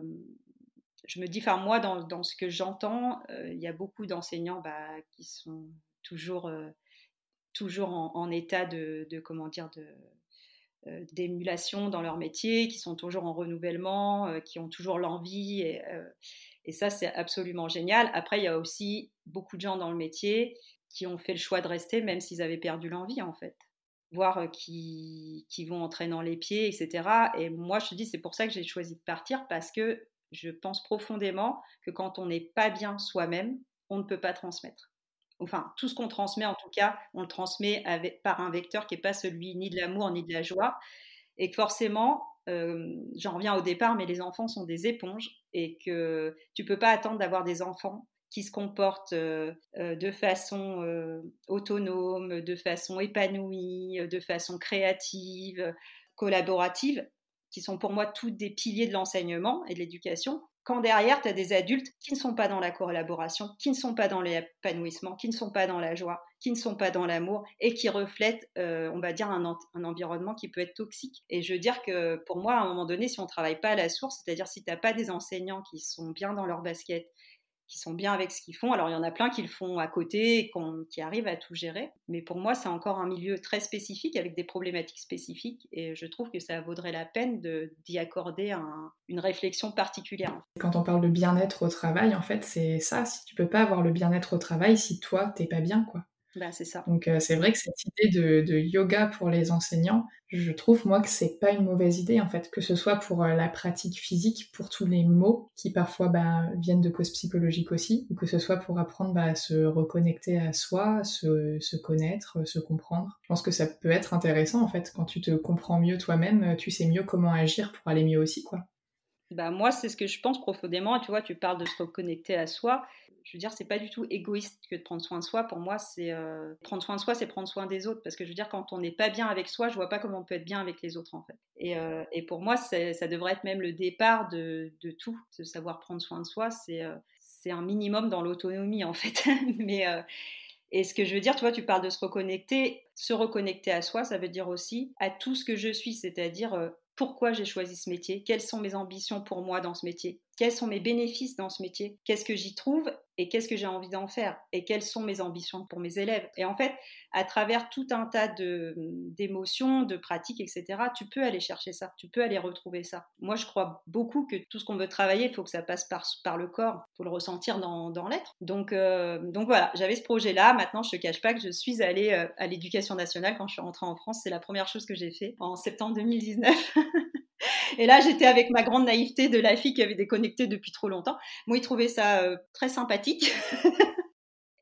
je me dis, enfin moi, dans, ce que j'entends, euh, il y a beaucoup d'enseignants bah, qui sont toujours, euh, toujours en, état de, comment dire, d'émulation dans leur métier, qui sont toujours en renouvellement, qui ont toujours l'envie. Et, ça, c'est absolument génial. Après, il y a aussi beaucoup de gens dans le métier qui ont fait le choix de rester, même s'ils avaient perdu l'envie, en fait voire qui, qui vont en traînant les pieds, etc. Et moi, je te dis, c'est pour ça que j'ai choisi de partir, parce que je pense profondément que quand on n'est pas bien soi-même, on ne peut pas transmettre. Enfin, tout ce qu'on transmet, en tout cas, on le transmet avec, par un vecteur qui n'est pas celui ni de l'amour ni de la joie. Et que forcément, j'en reviens au départ, mais les enfants sont des éponges et que tu peux pas attendre d'avoir des enfants qui se comportent euh, euh, de façon euh, autonome, de façon épanouie, de façon créative, collaborative, qui sont pour moi tous des piliers de l'enseignement et de l'éducation, quand derrière, tu as des adultes qui ne sont pas dans la collaboration, qui ne sont pas dans l'épanouissement, qui ne sont pas dans la joie, qui ne sont pas dans l'amour et qui reflètent, on va dire, un, un, environnement qui peut être toxique. Et je veux dire que pour moi, à un moment donné, si on ne travaille pas à la source, c'est-à-dire si tu n'as pas des enseignants qui sont bien dans leur basket, qui sont bien avec ce qu'ils font. Alors il y en a plein qui le font à côté, qui arrivent à tout gérer. Mais pour moi, c'est encore un milieu très spécifique avec des problématiques spécifiques. Et je trouve que ça vaudrait la peine d'y accorder une réflexion particulière. Quand on parle de bien-être au travail, en fait, c'est ça. Si tu peux pas avoir le bien-être au travail, si toi, t'es pas bien, quoi. Bah, c'est. Donc euh, c'est vrai que cette idée de, yoga pour les enseignants, je trouve moi que c'est pas une mauvaise idée en fait, que ce soit pour euh, la pratique physique, pour tous les mots qui parfois bah, viennent de causes psychologiques aussi, ou que ce soit pour apprendre bah, à se reconnecter à soi, se, se connaître, se comprendre. Je pense que ça peut être intéressant en fait, quand tu te comprends mieux toi-même, tu sais mieux comment agir pour aller mieux aussi quoi. Bah moi, c'est ce que je pense profondément. Tu vois, tu parles de se reconnecter à soi je veux dire, c'est pas du tout égoïste que de prendre soin de soi. Pour moi, c'est euh, prendre soin de soi, c'est prendre soin des autres. Parce que je veux dire, quand on n'est pas bien avec soi, je vois pas comment on peut être bien avec les autres, en fait. Et, euh, et pour moi, ça devrait être même le départ de, de tout. De savoir prendre soin de soi, c'est euh, un minimum dans l'autonomie, en fait. Mais et ce que je veux dire, tu vois, tu parles de se reconnecter. Se reconnecter à soi, ça veut dire aussi à tout ce que je suis, c'est-à-dire pourquoi j'ai choisi ce métier, quelles sont mes ambitions pour moi dans ce métier, quels sont mes bénéfices dans ce métier, qu'est-ce que j'y trouve? Et qu'est-ce que j'ai envie d'en faire et quelles sont mes ambitions pour mes élèves. Et en fait, à travers tout un tas d'émotions, de, pratiques, etc., tu peux aller chercher ça, tu peux aller retrouver ça. Moi, je crois beaucoup que tout ce qu'on veut travailler, il faut que ça passe par, par le corps, il faut le ressentir dans, dans l'être. Donc, euh, donc voilà, j'avais ce projet-là. Maintenant, je ne te cache pas que je suis allée euh, à l'éducation nationale quand je suis rentrée en France. C'est la première chose que j'ai fait en septembre 2019. Et là, j'étais avec ma grande naïveté de la fille qui avait déconnecté depuis trop longtemps. Moi, ils trouvaient ça euh, très sympathique.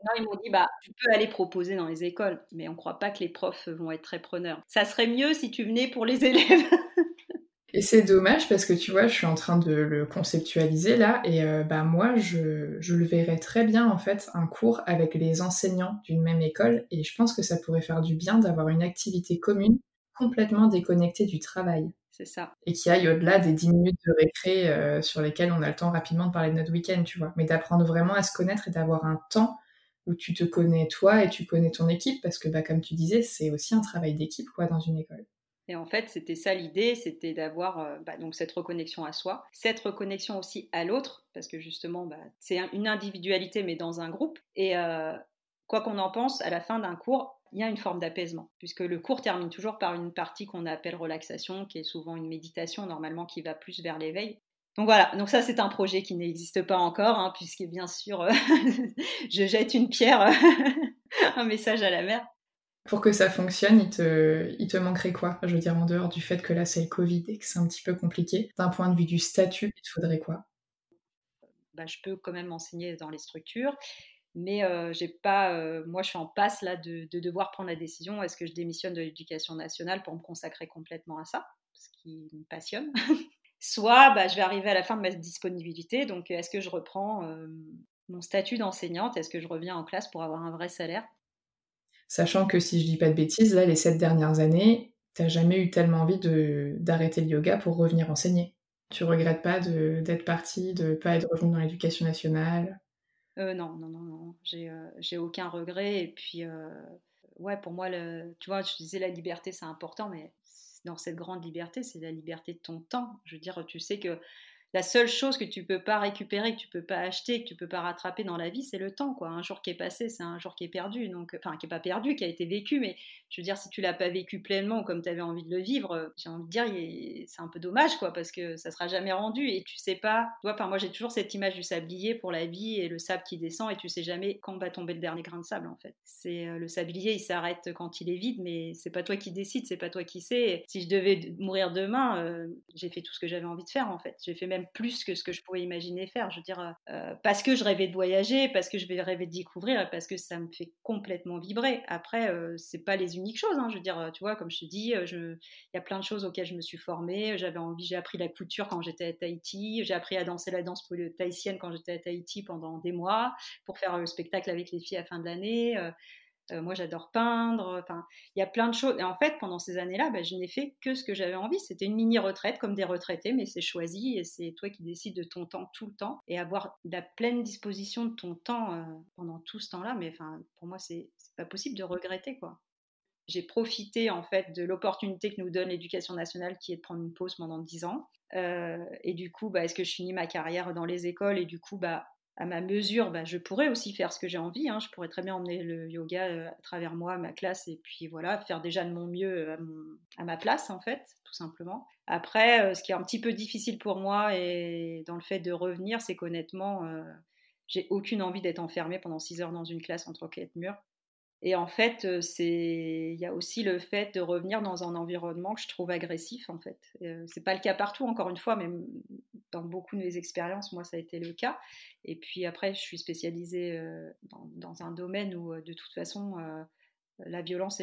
Non, ils m'ont dit, bah, tu peux aller proposer dans les écoles, mais on ne croit pas que les profs vont être très preneurs. Ça serait mieux si tu venais pour les élèves. et c'est dommage parce que tu vois, je suis en train de le conceptualiser là, et euh, bah moi, je, je, le verrais très bien en fait, un cours avec les enseignants d'une même école, et je pense que ça pourrait faire du bien d'avoir une activité commune complètement déconnectée du travail. C'est ça. Et qui aille au-delà des 10 minutes de récré euh, sur lesquelles on a le temps rapidement de parler de notre week-end, tu vois. Mais d'apprendre vraiment à se connaître et d'avoir un temps où tu te connais toi et tu connais ton équipe, parce que, bah, comme tu disais, c'est aussi un travail d'équipe, quoi, dans une école. Et en fait, c'était ça l'idée, c'était d'avoir euh, bah, donc cette reconnexion à soi, cette reconnexion aussi à l'autre, parce que justement, bah, c'est une individualité, mais dans un groupe. Et euh, quoi qu'on en pense, à la fin d'un cours, il y a une forme d'apaisement, puisque le cours termine toujours par une partie qu'on appelle relaxation, qui est souvent une méditation normalement qui va plus vers l'éveil. Donc voilà, donc ça c'est un projet qui n'existe pas encore, hein, puisque bien sûr euh, je jette une pierre, un message à la mer. Pour que ça fonctionne, il te, il te manquerait quoi? Je veux dire, en dehors du fait que là c'est le Covid et que c'est un petit peu compliqué, d'un point de vue du statut, il te faudrait quoi? Bah, Je peux quand même enseigner dans les structures mais j'ai pas, moi, je suis en passe là de, devoir prendre la décision. Est-ce que je démissionne de l'éducation nationale pour me consacrer complètement à ça, ce qui me passionne. Soit bah, je vais arriver à la fin de ma disponibilité, donc est-ce que je reprends mon statut d'enseignante? Est-ce que je reviens en classe pour avoir un vrai salaire? Sachant que si je dis pas de bêtises, là, les sept dernières années, tu n'as jamais eu tellement envie d'arrêter le yoga pour revenir enseigner. Tu regrettes pas d'être partie, de pas être revenue dans l'éducation nationale? Euh, non, non, non, non. J'ai, euh, aucun regret. Et puis, euh, ouais, pour moi, le, tu vois, je disais la liberté, c'est important, mais dans cette grande liberté, c'est la liberté de ton temps. Je veux dire, tu sais que la seule chose que tu peux pas récupérer, que tu peux pas acheter, que tu peux pas rattraper dans la vie, c'est le temps. Quoi. Un jour qui est passé, c'est un jour qui est perdu. Donc, enfin, qui est pas perdu, qui a été vécu. Mais je veux dire, si tu l'as pas vécu pleinement comme tu avais envie de le vivre, j'ai envie de dire, c'est un peu dommage, quoi, parce que ça sera jamais rendu et tu sais pas. Toi, moi, j'ai toujours cette image du sablier pour la vie et le sable qui descend et tu sais jamais quand va tomber le dernier grain de sable, en fait. C'est euh, le sablier, il s'arrête quand il est vide, mais c'est pas toi qui décide, c'est pas toi qui sais. Si je devais mourir demain, euh, j'ai fait tout ce que j'avais envie de faire, en fait. J'ai fait même plus que ce que je pouvais imaginer faire. Je veux dire, euh, euh, parce que je rêvais de voyager, parce que je vais rêver de découvrir, parce que ça me fait complètement vibrer. Après, euh, c'est pas les uniques choses. Hein. Je veux dire, tu vois, comme je te dis, il y a plein de choses auxquelles je me suis formée. J'avais envie, j'ai appris la couture quand j'étais à Tahiti. J'ai appris à danser la danse tahitienne quand j'étais à Tahiti pendant des mois pour faire le spectacle avec les filles à fin de l'année. Euh, moi, j'adore peindre. Enfin, il y a plein de choses. Et en fait, pendant ces années-là, bah, je n'ai fait que ce que j'avais envie. C'était une mini-retraite comme des retraités, mais c'est choisi et c'est toi qui décides de ton temps tout le temps et avoir la pleine disposition de ton temps euh, pendant tout ce temps-là. Mais enfin, pour moi, c'est pas possible de regretter, quoi. J'ai profité en fait de l'opportunité que nous donne l'éducation nationale, qui est de prendre une pause pendant 10 ans. Euh, et du coup, bah, est-ce que je finis ma carrière dans les écoles? Et du coup, bah, à ma mesure, bah, je pourrais aussi faire ce que j'ai envie. Hein. Je pourrais très bien emmener le yoga à travers moi, ma classe, et puis voilà, faire déjà de mon mieux à, à ma place, en fait, tout simplement. Après, ce qui est un petit peu difficile pour moi et dans le fait de revenir, c'est qu'honnêtement, j'ai aucune envie d'être enfermée pendant six heures dans une classe entre quatre murs. Et en fait, il y a aussi le fait de revenir dans un environnement que je trouve agressif, en fait. c'est pas le cas partout, encore une fois, mais dans beaucoup de mes expériences, moi, ça a été le cas. Et puis après, je suis spécialisée dans, un domaine où, de toute façon, la violence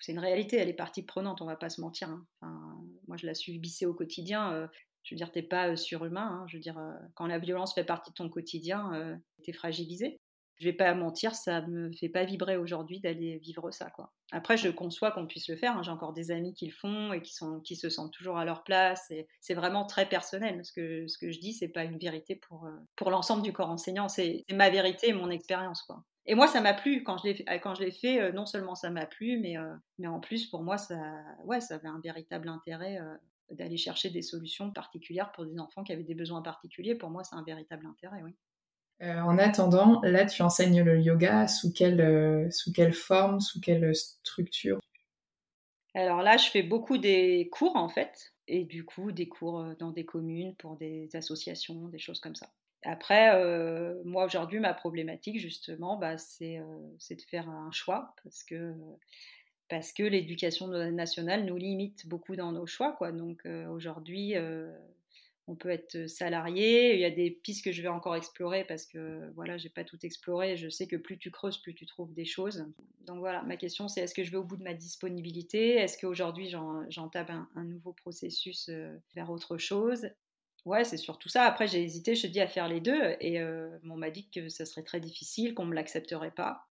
c'est une réalité, elle est partie prenante, on va pas se mentir. Hein. moi, je la subissais au quotidien. je veux dire, t'es pas surhumain. Hein. je veux dire, quand la violence fait partie de ton quotidien, tu es fragilisé je vais pas mentir, ça me fait pas vibrer aujourd'hui d'aller vivre ça. Quoi. Après, je conçois qu'on puisse le faire. Hein. J'ai encore des amis qui le font et qui, se sentent toujours à leur place. Et c'est vraiment très personnel. Ce que, je dis, c'est pas une vérité pour, euh, l'ensemble du corps enseignant. C'est ma vérité et mon expérience. Et moi, ça m'a plu quand je l'ai fait. Euh, non seulement ça m'a plu, mais euh, en plus pour moi, ça ça avait un véritable intérêt d'aller chercher des solutions particulières pour des enfants qui avaient des besoins particuliers. Pour moi, c'est un véritable intérêt, oui. Euh, en attendant, là, tu enseignes le yoga sous quelle, euh, sous quelle forme, sous quelle structure? Alors là, je fais beaucoup des cours en fait, et du coup des cours euh, dans des communes pour des associations, des choses comme ça. Après, moi aujourd'hui, ma problématique justement, bah, c'est de faire un choix parce que parce que l'éducation nationale nous limite beaucoup dans nos choix. Quoi. Donc aujourd'hui, on peut être salarié. Il y a des pistes que je vais encore explorer parce que voilà, j'ai pas tout exploré. Je sais que plus tu creuses, plus tu trouves des choses. Donc voilà, ma question c'est est-ce que je vais au bout de ma disponibilité? Est-ce qu'aujourd'hui j'entame un, un, nouveau processus vers autre chose? Ouais, c'est surtout ça. Après, j'ai hésité, je te dis, à faire les deux. Et on m'a dit que ça serait très difficile, qu'on ne me l'accepterait pas.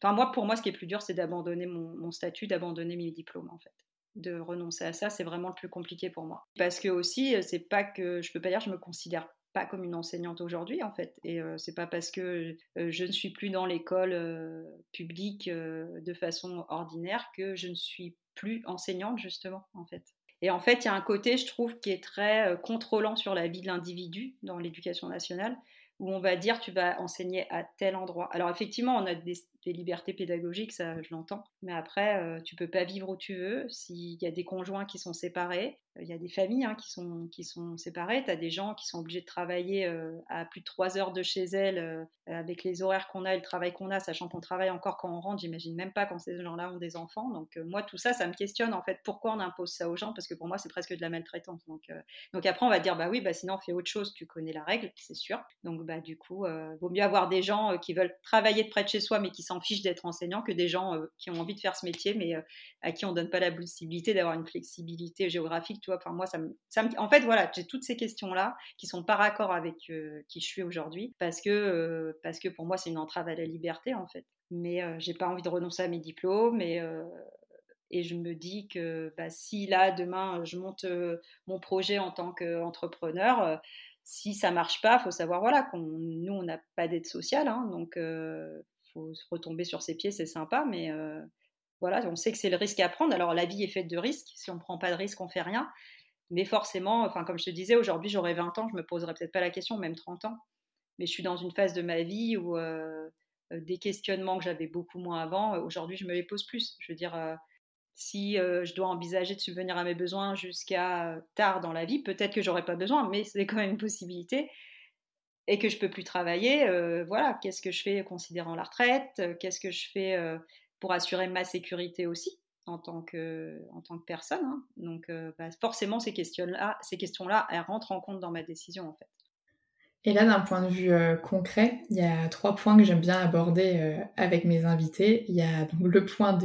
Enfin, moi, pour moi, ce qui est plus dur, c'est d'abandonner mon statut, d'abandonner mes diplômes, en fait de renoncer à ça, c'est vraiment le plus compliqué pour moi. Parce que aussi, euh, c'est pas que je peux pas dire, je me considère pas comme une enseignante aujourd'hui en fait, et euh, c'est pas parce que euh, je ne suis plus dans l'école publique de façon ordinaire que je ne suis plus enseignante justement en fait. Et en fait, il y a un côté, je trouve, qui est très contrôlant sur la vie de l'individu dans l'éducation nationale, où on va dire tu vas enseigner à tel endroit. Alors effectivement, on a des, libertés pédagogiques, ça je l'entends, mais après, euh, tu peux pas vivre où tu veux. S'il y a des conjoints qui sont séparés, il y a des familles hein, qui, sont, qui sont séparées, tu as des gens qui sont obligés de travailler euh, à plus de 3 heures de chez elles, euh, avec les horaires qu'on a et le travail qu'on a, sachant qu'on travaille encore quand on rentre, j'imagine même pas quand ces gens-là ont des enfants. Donc moi, tout ça, ça me questionne en fait, pourquoi on impose ça aux gens, parce que pour moi, c'est presque de la maltraitance. Donc, donc après, on va dire, bah oui, bah sinon, fais autre chose, tu connais la règle, c'est sûr. Donc bah du coup, vaut mieux avoir des gens qui veulent travailler de près de chez soi, mais qui s'en fichent d'être enseignants, que des gens qui ont envie de faire ce métier, mais à qui on donne pas la possibilité d'avoir une flexibilité géographique, tu. Enfin, moi, ça me, ça en fait, voilà, j'ai toutes ces questions-là qui sont par accord avec qui je suis aujourd'hui, parce que, parce que pour moi, c'est une entrave à la liberté, en fait. Mais j'ai pas envie de renoncer à mes diplômes et et je me dis que bah, si là, demain, je monte mon projet en tant qu'entrepreneur, si ça marche pas, faut savoir voilà, qu'on, nous, on n'a pas d'aide sociale, hein, donc retomber sur ses pieds, c'est sympa, mais voilà, on sait que c'est le risque à prendre. Alors la vie est faite de risques. Si on ne prend pas de risques, on fait rien. Mais forcément, enfin comme je te disais, aujourd'hui j'aurais 20 ans, je me poserais peut-être pas la question, même 30 ans. Mais je suis dans une phase de ma vie où euh, euh, des questionnements que j'avais beaucoup moins avant, euh, aujourd'hui je me les pose plus. Je veux dire, si je dois envisager de subvenir à mes besoins jusqu'à tard dans la vie, peut-être que j'aurais pas besoin, mais c'est quand même une possibilité. Et que je peux plus travailler, voilà, qu'est-ce que je fais considérant la retraite Qu'est-ce que je fais pour assurer ma sécurité aussi en tant que, en tant que personne. Hein. Donc euh, bah, forcément, ces questions-là, ces questions-là, elles rentrent en compte dans ma décision en fait. Et là, d'un point de vue euh, concret, il y a trois points que j'aime bien aborder euh, avec mes invités. Il y a donc le point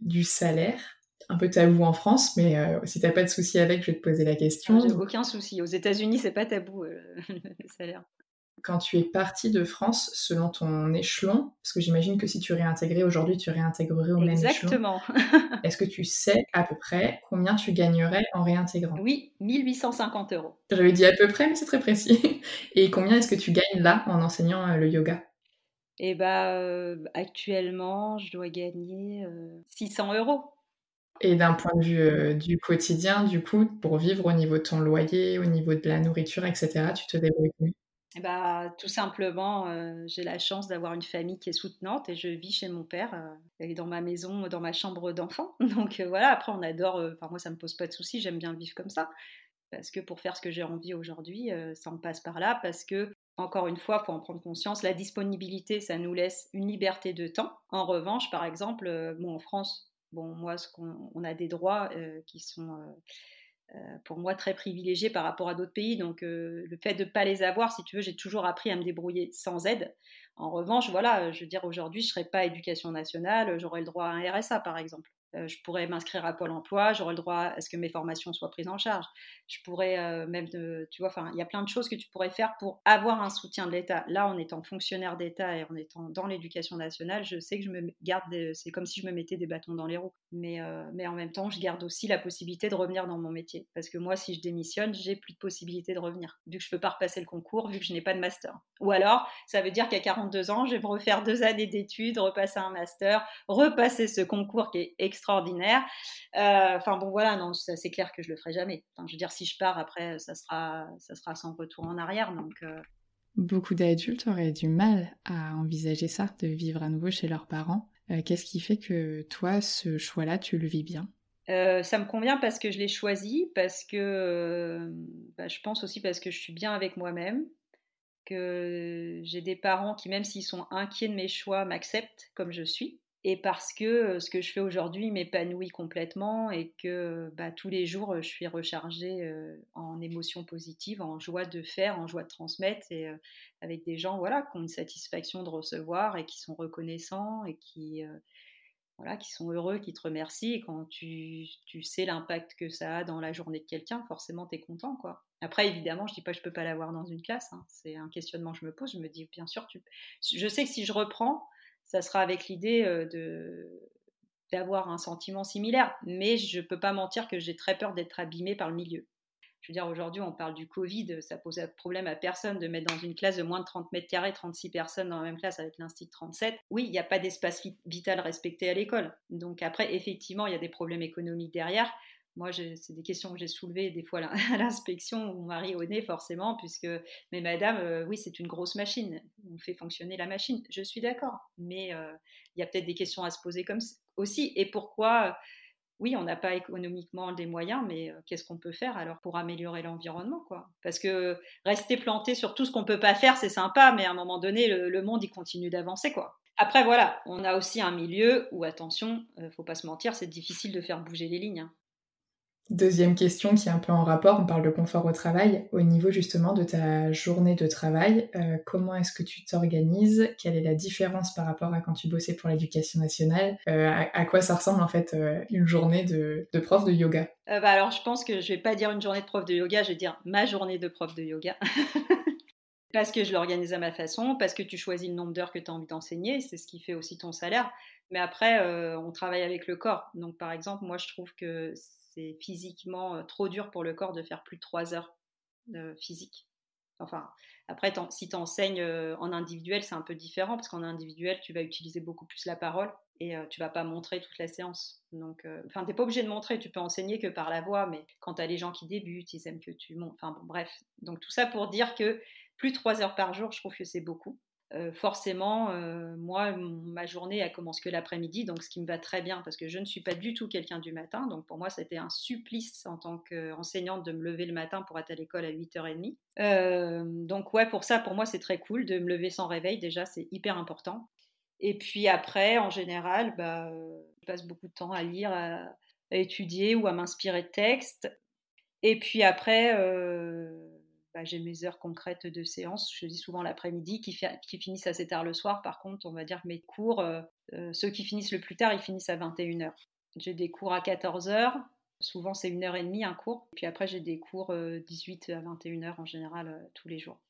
du salaire, un peu tabou en France, mais si tu n'as pas de souci avec, je vais te poser la question. Ah, aucun souci. Aux États-Unis, c'est pas tabou le salaire quand tu es parti de France selon ton échelon Parce que j'imagine que si tu réintégrais aujourd'hui, tu réintégrerais au même échelon. Exactement. Est-ce que tu sais à peu près combien tu gagnerais en réintégrant? Oui, 1850 euros. J'avais dit à peu près, mais c'est très précis. Et combien est-ce que tu gagnes là en enseignant euh, le yoga? Eh bah, euh, actuellement, je dois gagner 600 euh, euros. Et d'un point de vue du quotidien, du coup, pour vivre au niveau de ton loyer, au niveau de la nourriture, etc., tu te débrouilles bah, tout simplement, j'ai la chance d'avoir une famille qui est soutenante et je vis chez mon père et dans ma maison, dans ma chambre d'enfant. Donc voilà, après on adore, enfin moi ça me pose pas de soucis, j'aime bien vivre comme ça. Parce que pour faire ce que j'ai envie aujourd'hui, ça en passe par là. Parce que, encore une fois, il faut en prendre conscience, la disponibilité, ça nous laisse une liberté de temps. En revanche, par exemple, bon, en France, bon, moi, on, a des droits qui sont euh, pour moi très privilégié par rapport à d'autres pays. Donc euh, le fait de ne pas les avoir, si tu veux, j'ai toujours appris à me débrouiller sans aide. En revanche, voilà, je veux dire, aujourd'hui, je ne serais pas éducation nationale, j'aurais le droit à un RSA, par exemple. Euh, je pourrais m'inscrire à Pôle emploi, j'aurais le droit à ce que mes formations soient prises en charge. Je pourrais euh, même, tu vois, enfin, il y a plein de choses que tu pourrais faire pour avoir un soutien de l'État. Là, en étant fonctionnaire d'État et en étant dans l'éducation nationale, je sais que je me garde, c'est comme si je me mettais des bâtons dans les roues. Mais, euh, mais en même temps, je garde aussi la possibilité de revenir dans mon métier. Parce que moi, si je démissionne, j'ai plus de possibilité de revenir, vu que je peux pas repasser le concours, vu que je n'ai pas de master. Ou alors, ça veut dire qu'à 42 ans, je vais me refaire deux années d'études, repasser un master, repasser ce concours qui est extrêmement extraordinaire. Euh, enfin bon, voilà, non, c'est clair que je le ferai jamais. Enfin, je veux dire, si je pars après, ça sera, ça sera sans retour en arrière. Donc. Euh. Beaucoup d'adultes auraient du mal à envisager ça, de vivre à nouveau chez leurs parents. Euh, qu'est-ce qui fait que toi, ce choix-là, tu le vis bien? Ça me convient parce que je l'ai choisi, parce que bah, je pense aussi parce que je suis bien avec moi-même, que j'ai des parents qui, même s'ils sont inquiets de mes choix, m'acceptent comme je suis et parce que ce que je fais aujourd'hui m'épanouit complètement et que bah, tous les jours je suis rechargée en émotions positives, en joie de faire, en joie de transmettre et avec des gens voilà qui ont une satisfaction de recevoir et qui sont reconnaissants et qui voilà qui sont heureux, qui te remercient et quand tu, tu sais l'impact que ça a dans la journée de quelqu'un, forcément tu es content quoi. Après évidemment, je dis pas je peux pas l'avoir dans une classe, hein. c'est un questionnement que je me pose, je me dis bien sûr tu je sais que si je reprends ça sera avec l'idée d'avoir un sentiment similaire. Mais je ne peux pas mentir que j'ai très peur d'être abîmée par le milieu. Je veux dire, aujourd'hui, on parle du Covid, ça pose problème à personne de mettre dans une classe de moins de 30 mètres carrés, 36 personnes dans la même classe avec l'Institut 37. Oui, il n'y a pas d'espace vital respecté à l'école. Donc après, effectivement, il y a des problèmes économiques derrière. Moi, c'est des questions que j'ai soulevées des fois à l'inspection, mon mari au nez forcément, puisque, mais madame, euh, oui, c'est une grosse machine, on fait fonctionner la machine, je suis d'accord, mais euh, il y a peut-être des questions à se poser comme aussi, et pourquoi, oui, on n'a pas économiquement des moyens, mais euh, qu'est-ce qu'on peut faire alors pour améliorer l'environnement, quoi? Parce que rester planté sur tout ce qu'on peut pas faire, c'est sympa, mais à un moment donné, le, monde, il continue d'avancer, quoi. Après, voilà, on a aussi un milieu où, attention, faut pas se mentir, c'est difficile de faire bouger les lignes. Hein. Deuxième question qui est un peu en rapport, on parle de confort au travail. Au niveau justement de ta journée de travail, euh, comment est-ce que tu t'organises? Quelle est la différence par rapport à quand tu bossais pour l'éducation nationale? Euh, à, quoi ça ressemble en fait euh, une journée de, prof de yoga? Bah Alors je pense que je vais pas dire une journée de prof de yoga, je vais dire ma journée de prof de yoga. parce que je l'organise à ma façon, parce que tu choisis le nombre d'heures que tu as envie d'enseigner, c'est ce qui fait aussi ton salaire. Mais après, on travaille avec le corps. Donc par exemple, moi je trouve que c'est physiquement euh, trop dur pour le corps de faire plus de 3 heures de physique. Enfin, après, si tu enseignes euh, en individuel, c'est un peu différent parce qu'en individuel, tu vas utiliser beaucoup plus la parole et euh, tu vas pas montrer toute la séance. Donc, enfin, t'es pas obligé de montrer, tu peux enseigner que par la voix, mais quand tu les gens qui débutent, ils aiment que tu montes. Enfin, bon, bref. Donc, tout ça pour dire que plus de 3 heures par jour, je trouve que c'est beaucoup. Euh, forcément, euh, moi, ma journée, elle commence que l'après-midi, donc ce qui me va très bien parce que je ne suis pas du tout quelqu'un du matin. Donc pour moi, c'était un supplice en tant qu'enseignante de me lever le matin pour être à l'école à 8h30. Euh, donc ouais, pour ça, pour moi, c'est très cool de me lever sans réveil. Déjà, c'est hyper important. Et puis après, en général, bah, je passe beaucoup de temps à lire, à, étudier ou à m'inspirer de textes. Et puis après, bah, j'ai mes heures concrètes de séance, je dis souvent l'après-midi, qui, qui, finissent assez tard le soir. Par contre, on va dire que mes cours, euh, euh, ceux qui finissent le plus tard, ils finissent à 21h. J'ai des cours à 14h, souvent c'est une heure et demie un cours. Puis après, j'ai des cours 18 euh, à 21h en général tous les jours.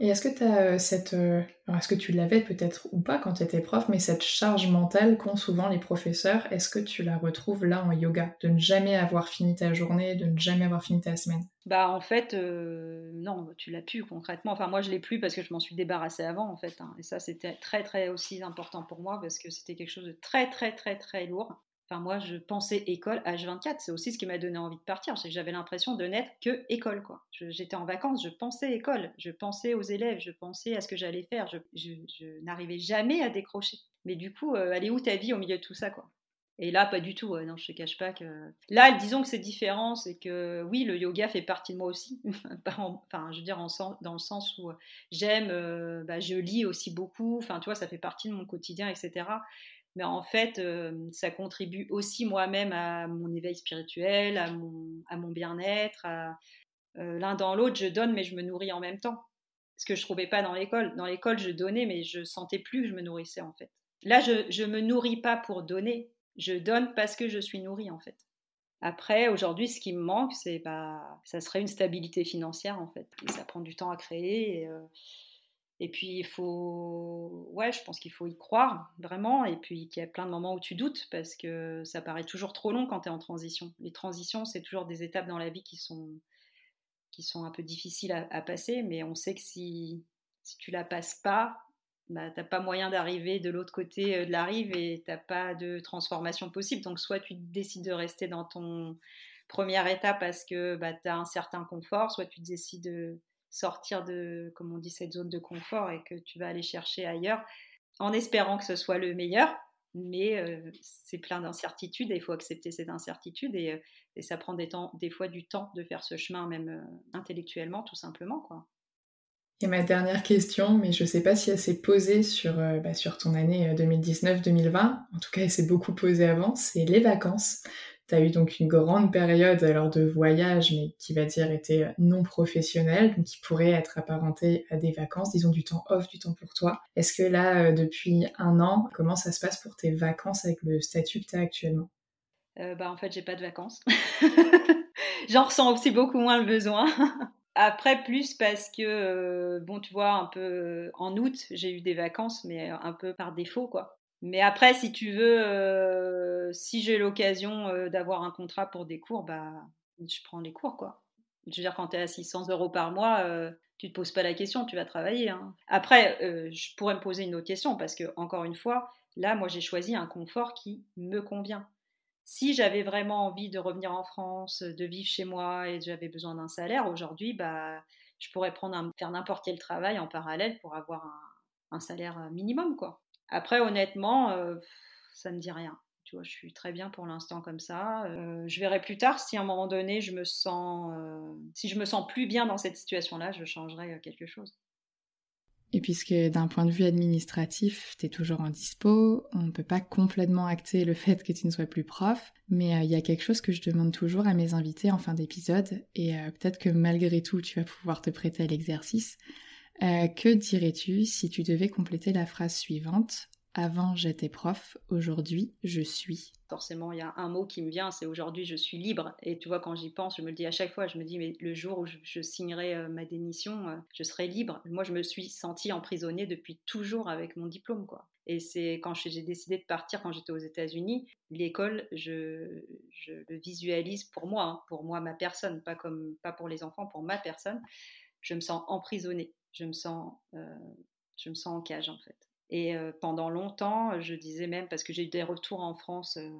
Et est-ce que tu as cette. est-ce que tu l'avais peut-être ou pas quand tu étais prof, mais cette charge mentale qu'ont souvent les professeurs, est-ce que tu la retrouves là en yoga De ne jamais avoir fini ta journée, de ne jamais avoir fini ta semaine? Bah en fait, euh, non, tu l'as plus concrètement. Enfin moi je l'ai plus parce que je m'en suis débarrassée avant en fait. Hein. Et ça c'était très très aussi important pour moi parce que c'était quelque chose de très très très très lourd. Enfin, moi, je pensais école H24. C'est aussi ce qui m'a donné envie de partir. C'est que j'avais l'impression de n'être que école. quoi. J'étais en vacances, je pensais école. Je pensais aux élèves, je pensais à ce que j'allais faire. Je, n'arrivais jamais à décrocher. Mais du coup, euh, où ta vie au milieu de tout ça quoi? Et là, pas du tout. non, je te cache pas que. Là, disons que c'est différent, c'est que oui, le yoga fait partie de moi aussi. enfin, je veux dire, dans le sens où j'aime, euh, bah, je lis aussi beaucoup. Enfin, tu vois, ça fait partie de mon quotidien, etc mais en fait, ça contribue aussi moi-même à mon éveil spirituel, à mon, à mon bien-être. L'un dans l'autre, je donne, mais je me nourris en même temps. Ce que je trouvais pas dans l'école. Dans l'école, je donnais, mais je sentais plus que je me nourrissais en fait. Là, je ne me nourris pas pour donner, je donne parce que je suis nourrie en fait. Après, aujourd'hui, ce qui me manque, c'est bah, ça serait une stabilité financière en fait. ça prend du temps à créer. Et, et puis, il faut. Ouais, je pense qu'il faut y croire, vraiment. Et puis, qu'il y a plein de moments où tu doutes, parce que ça paraît toujours trop long quand tu es en transition. Les transitions, c'est toujours des étapes dans la vie qui sont, qui sont un peu difficiles à, passer, mais on sait que si, si tu la passes pas, bah, tu n'as pas moyen d'arriver de l'autre côté euh, de la rive et tu n'as pas de transformation possible. Donc, soit tu décides de rester dans ton première étape parce que bah, tu as un certain confort, soit tu décides de sortir de, comme on dit, cette zone de confort et que tu vas aller chercher ailleurs en espérant que ce soit le meilleur. Mais euh, c'est plein d'incertitudes et il faut accepter cette incertitude et, euh, ça prend des, fois du temps de faire ce chemin, même euh, intellectuellement, tout simplement. Quoi. Et ma dernière question, mais je ne sais pas si elle s'est posée sur, bah, sur ton année 2019-2020, en tout cas elle s'est beaucoup posée avant, c'est les vacances. Tu as eu donc une grande période de voyage, mais qui va dire était non professionnelle, donc qui pourrait être apparentée à des vacances, disons du temps off, du temps pour toi. Est-ce que là, euh, depuis un an, comment ça se passe pour tes vacances avec le statut que tu as actuellement? Euh, bah, En fait, j'ai pas de vacances. J'en ressens aussi beaucoup moins le besoin. Après, plus parce que, euh, bon, tu vois, un peu en août, j'ai eu des vacances, mais un peu par défaut, quoi. Mais après, si tu veux, euh, si j'ai l'occasion euh, d'avoir un contrat pour des cours, bah, je prends les cours, quoi. Je veux dire, quand tu es à 600 euros par mois, euh, tu te poses pas la question, tu vas travailler. Hein. Après, je pourrais me poser une autre question parce que, encore une fois, là, moi, j'ai choisi un confort qui me convient. Si j'avais vraiment envie de revenir en France, de vivre chez moi et j'avais besoin d'un salaire, aujourd'hui, bah, je pourrais prendre faire n'importe quel travail en parallèle pour avoir un, un salaire minimum, quoi. Après, honnêtement, euh, ça ne dit rien. Tu vois, je suis très bien pour l'instant comme ça. Euh, je verrai plus tard si à un moment donné, je me sens, euh, si je me sens plus bien dans cette situation-là, je changerai quelque chose. Et puisque d'un point de vue administratif, tu es toujours en dispo, on ne peut pas complètement acter le fait que tu ne sois plus prof, mais il y a quelque chose que je demande toujours à mes invités en fin d'épisode, et peut-être que malgré tout, tu vas pouvoir te prêter à l'exercice. Euh, que dirais-tu si tu devais compléter la phrase suivante? Avant j'étais prof, aujourd'hui je suis Forcément, il y a un mot qui me vient, c'est aujourd'hui je suis libre. Et tu vois, quand j'y pense, je me le dis à chaque fois, je me dis, mais le jour où je, signerai euh, ma démission, euh, je serai libre. Moi, je me suis sentie emprisonnée depuis toujours avec mon diplôme, quoi. Et c'est quand j'ai décidé de partir, quand j'étais aux États-Unis, l'école, je, le visualise pour moi, hein, pour moi, ma personne, pas, comme, pas pour les enfants, pour ma personne. Je me sens emprisonnée je me sens, euh, je me sens en cage en fait. Et euh, pendant longtemps, je disais même, parce que j'ai eu des retours en France euh,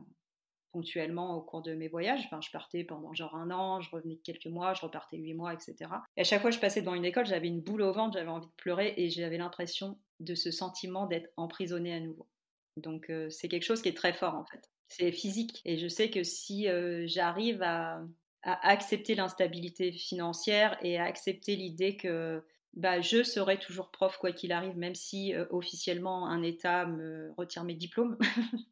ponctuellement au cours de mes voyages, enfin, je partais pendant genre un an, je revenais quelques mois, je repartais huit mois, etc. Et à chaque fois que je passais devant une école, j'avais une boule au ventre, j'avais envie de pleurer et j'avais l'impression de ce sentiment d'être emprisonnée à nouveau. Donc c'est quelque chose qui est très fort en fait. C'est physique. Et je sais que si j'arrive à, à accepter l'instabilité financière et à accepter l'idée que bah, je serai toujours prof quoi qu'il arrive, même si euh, officiellement un État me retire mes diplômes.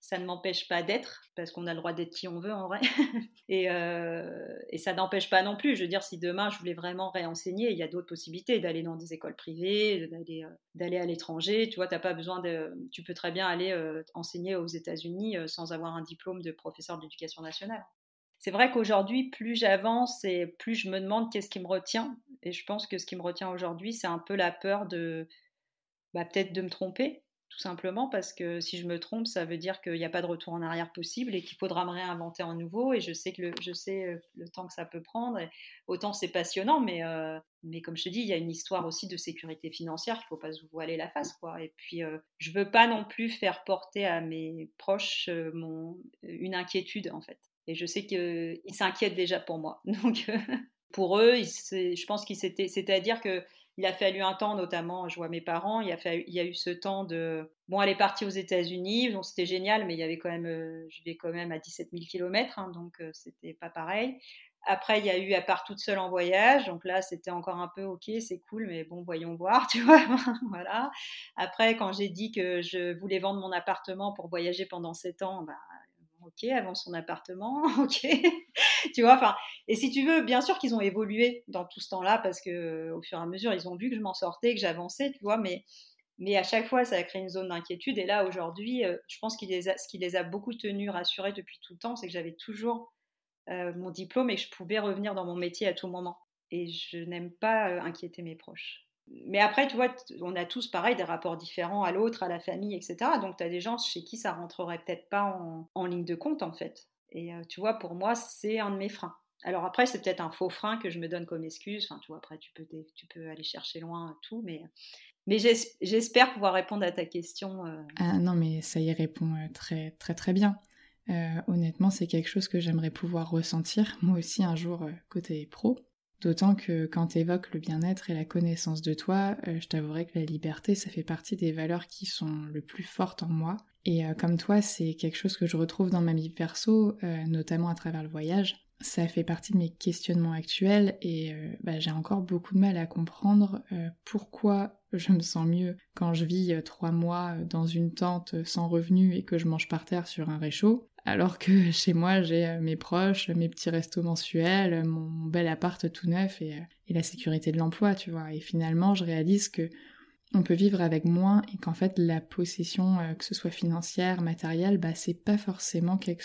ça ne m'empêche pas d'être, parce qu'on a le droit d'être qui on veut en vrai. et, euh, et, ça n'empêche pas non plus, je veux dire, si demain je voulais vraiment réenseigner, il y a d'autres possibilités d'aller dans des écoles privées, d'aller, euh, à l'étranger. Tu vois, t'as pas besoin de. Tu peux très bien aller enseigner aux États-Unis sans avoir un diplôme de professeur d'éducation nationale c'est vrai qu'aujourd'hui, plus j'avance et plus je me demande qu'est-ce qui me retient. Et je pense que ce qui me retient aujourd'hui, c'est un peu la peur de bah, peut-être de me tromper. tout simplement parce que si je me trompe, ça veut dire qu'il n'y a pas de retour en arrière possible et qu'il faudra me réinventer en nouveau. Et je sais que le, je sais euh, le temps que ça peut prendre. autant c'est passionnant, mais, euh, mais comme je te dis, il y a une histoire aussi de sécurité financière qu'il ne faut pas se voiler la face. Quoi. Et puis, euh, je veux pas non plus faire porter à mes proches mon, une inquiétude, en fait. Et je sais qu'ils s'inquiètent déjà pour moi. Donc, pour eux, je pense qu'ils s'étaient. C'est-à-dire que il a fallu un temps, notamment, je vois mes parents, il, a il y a eu ce temps de. Bon, elle est partie aux États-Unis, donc c'était génial, mais il y avait quand même, euh, je vais quand même à 17 000 km, donc euh, c'était pas pareil. Après, il y a eu à part toute seule en voyage, donc là, c'était encore un peu ok, c'est cool, mais bon, voyons voir, tu vois. voilà. Après, quand j'ai dit que je voulais vendre mon appartement pour voyager pendant 7 ans, bah, ok, avant son appartement, ok, tu vois, enfin, et si tu veux, bien sûr qu'ils ont évolué dans tout ce temps-là, parce que au fur et à mesure, ils ont vu que je m'en sortais, que j'avançais, tu vois, mais, mais à chaque fois, ça a créé une zone d'inquiétude, et là, aujourd'hui, euh, je pense qu'il les ce qui les a beaucoup tenus rassurés depuis tout le temps, c'est que j'avais toujours euh, mon diplôme et que je pouvais revenir dans mon métier à tout moment, et je n'aime pas euh, inquiéter mes proches mais après, tu vois, on a tous pareil des rapports différents à l'autre, à la famille, etc. Donc, tu as des gens chez qui ça rentrerait peut-être pas en, ligne de compte, en fait. Et euh, tu vois, pour moi, c'est un de mes freins. Alors après, c'est peut-être un faux frein que je me donne comme excuse. Enfin, tu vois, après, tu peux, aller chercher loin tout, mais, mais j'espère pouvoir répondre à ta question. Euh. Ah non, mais ça y répond euh, très, très, très bien. honnêtement, c'est quelque chose que j'aimerais pouvoir ressentir, moi aussi, un jour, côté pro. D'autant que quand tu évoques le bien-être et la connaissance de toi, euh, je t'avouerai que la liberté, ça fait partie des valeurs qui sont le plus fortes en moi. Et euh, comme toi, c'est quelque chose que je retrouve dans ma vie perso, euh, notamment à travers le voyage. Ça fait partie de mes questionnements actuels et bah, j'ai encore beaucoup de mal à comprendre pourquoi je me sens mieux quand je vis trois mois dans une tente sans revenu et que je mange par terre sur un réchaud, alors que chez moi j'ai euh, mes proches, mes petits restos mensuels, mon bel appart tout neuf et, euh, la sécurité de l'emploi, tu vois. Et finalement, je réalise que on peut vivre avec moins et qu'en fait la possession, euh, que ce soit financière, matérielle, bah c'est pas forcément quelque,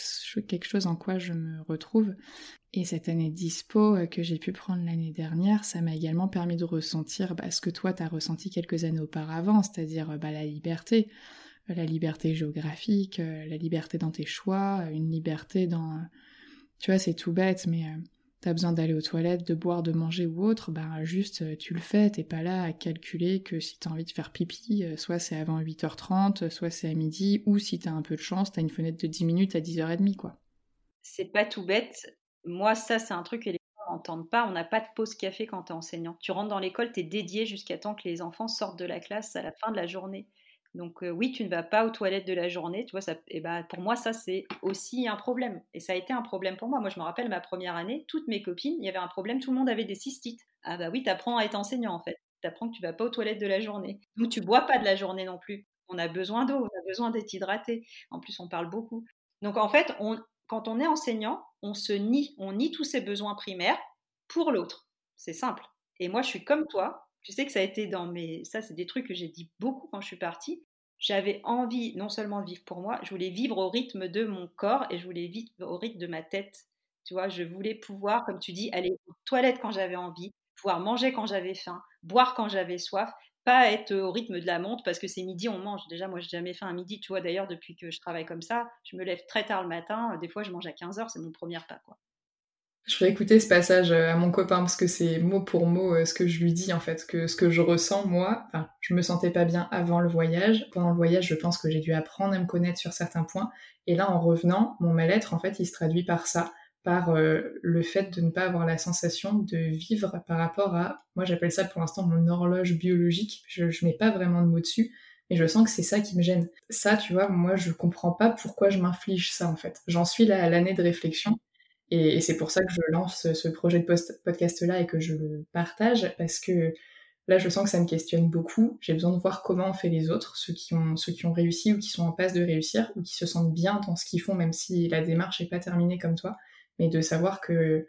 chose en quoi je me retrouve. Et cette année dispo que j'ai pu prendre l'année dernière, ça m'a également permis de ressentir bah, ce que toi t'as ressenti quelques années auparavant, c'est-à-dire bah, la liberté la liberté géographique, euh, la liberté dans tes choix, une liberté dans... Tu vois, c'est tout bête, mais euh, t'as besoin d'aller aux toilettes, de boire, de manger ou autre, bah juste euh, tu le fais, t'es pas là à calculer que si t'as envie de faire pipi, soit c'est avant 8h30, soit c'est à midi, ou si t'as un peu de chance, t'as une fenêtre de 10 minutes à 10h30, quoi. C'est pas tout bête. Moi, ça, c'est un truc que les gens n'entendent pas. On n'a pas de pause café quand t'es enseignant. Tu rentres dans l'école, t'es dédié jusqu'à temps que les enfants sortent de la classe à la fin de la journée. Donc oui, tu ne vas pas aux toilettes de la journée, tu vois, et bah, pour moi, ça, c'est aussi un problème. Et ça a été un problème pour moi. Moi, je me rappelle ma première année, toutes mes copines, il y avait un problème, tout le monde avait des cystites. Ah bah oui, tu à être enseignant, en fait. Tu que tu vas pas aux toilettes de la journée. Donc tu bois pas de la journée non plus. On a besoin d'eau, on a besoin d'être hydraté. En plus, on parle beaucoup. Donc en fait, quand on est enseignant, on se nie, on nie tous ses besoins primaires pour l'autre. C'est simple. Et moi, je suis comme toi, tu sais que ça a été dans mes. Ça, c'est des trucs que j'ai dit beaucoup quand je suis partie. J'avais envie non seulement de vivre pour moi, je voulais vivre au rythme de mon corps et je voulais vivre au rythme de ma tête. Tu vois, je voulais pouvoir, comme tu dis, aller aux toilettes quand j'avais envie, pouvoir manger quand j'avais faim, boire quand j'avais soif, pas être au rythme de la montre parce que c'est midi, on mange. Déjà, moi, j'ai jamais faim à midi. Tu vois, d'ailleurs, depuis que je travaille comme ça, je me lève très tard le matin. Des fois, je mange à 15h, c'est mon premier pas, quoi. Je ferai écouter ce passage euh, à mon copain parce que c'est mot pour mot euh, ce que je lui dis en fait, que ce que je ressens moi, enfin, je me sentais pas bien avant le voyage. Pendant le voyage, je pense que j'ai dû apprendre à me connaître sur certains points. Et là, en revenant, mon mal-être, en fait, il se traduit par ça, par euh, le fait de ne pas avoir la sensation de vivre par rapport à, moi j'appelle ça pour l'instant mon horloge biologique. Je, je mets pas vraiment de mots dessus, mais je sens que c'est ça qui me gêne. Ça, tu vois, moi je comprends pas pourquoi je m'inflige ça en fait. J'en suis là à l'année de réflexion et, c'est pour ça que je lance ce projet de podcast-là et que je le partage, parce que là, je sens que ça me questionne beaucoup. J'ai besoin de voir comment on fait les autres, ceux qui, ont, réussi ou qui sont en passe de réussir, ou qui se sentent bien dans ce qu'ils font, même si la démarche n'est pas terminée comme toi, mais de savoir que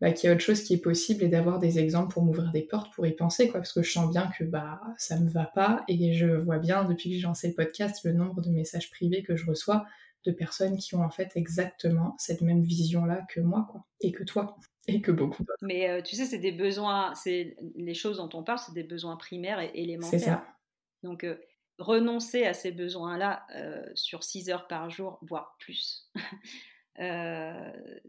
bah, qu'il y a autre chose qui est possible et d'avoir des exemples pour m'ouvrir des portes, pour y penser, quoi, parce que je sens bien que bah ça me va pas et je vois bien depuis que j'ai lancé le podcast le nombre de messages privés que je reçois de personnes qui ont en fait exactement cette même vision-là que moi, quoi, et que toi, et que beaucoup d'autres. Mais euh, tu sais, c'est des besoins, c'est les choses dont on parle, c'est des besoins primaires et élémentaires. C'est ça. Donc, euh, renoncer à ces besoins-là sur 6 heures par jour, voire plus,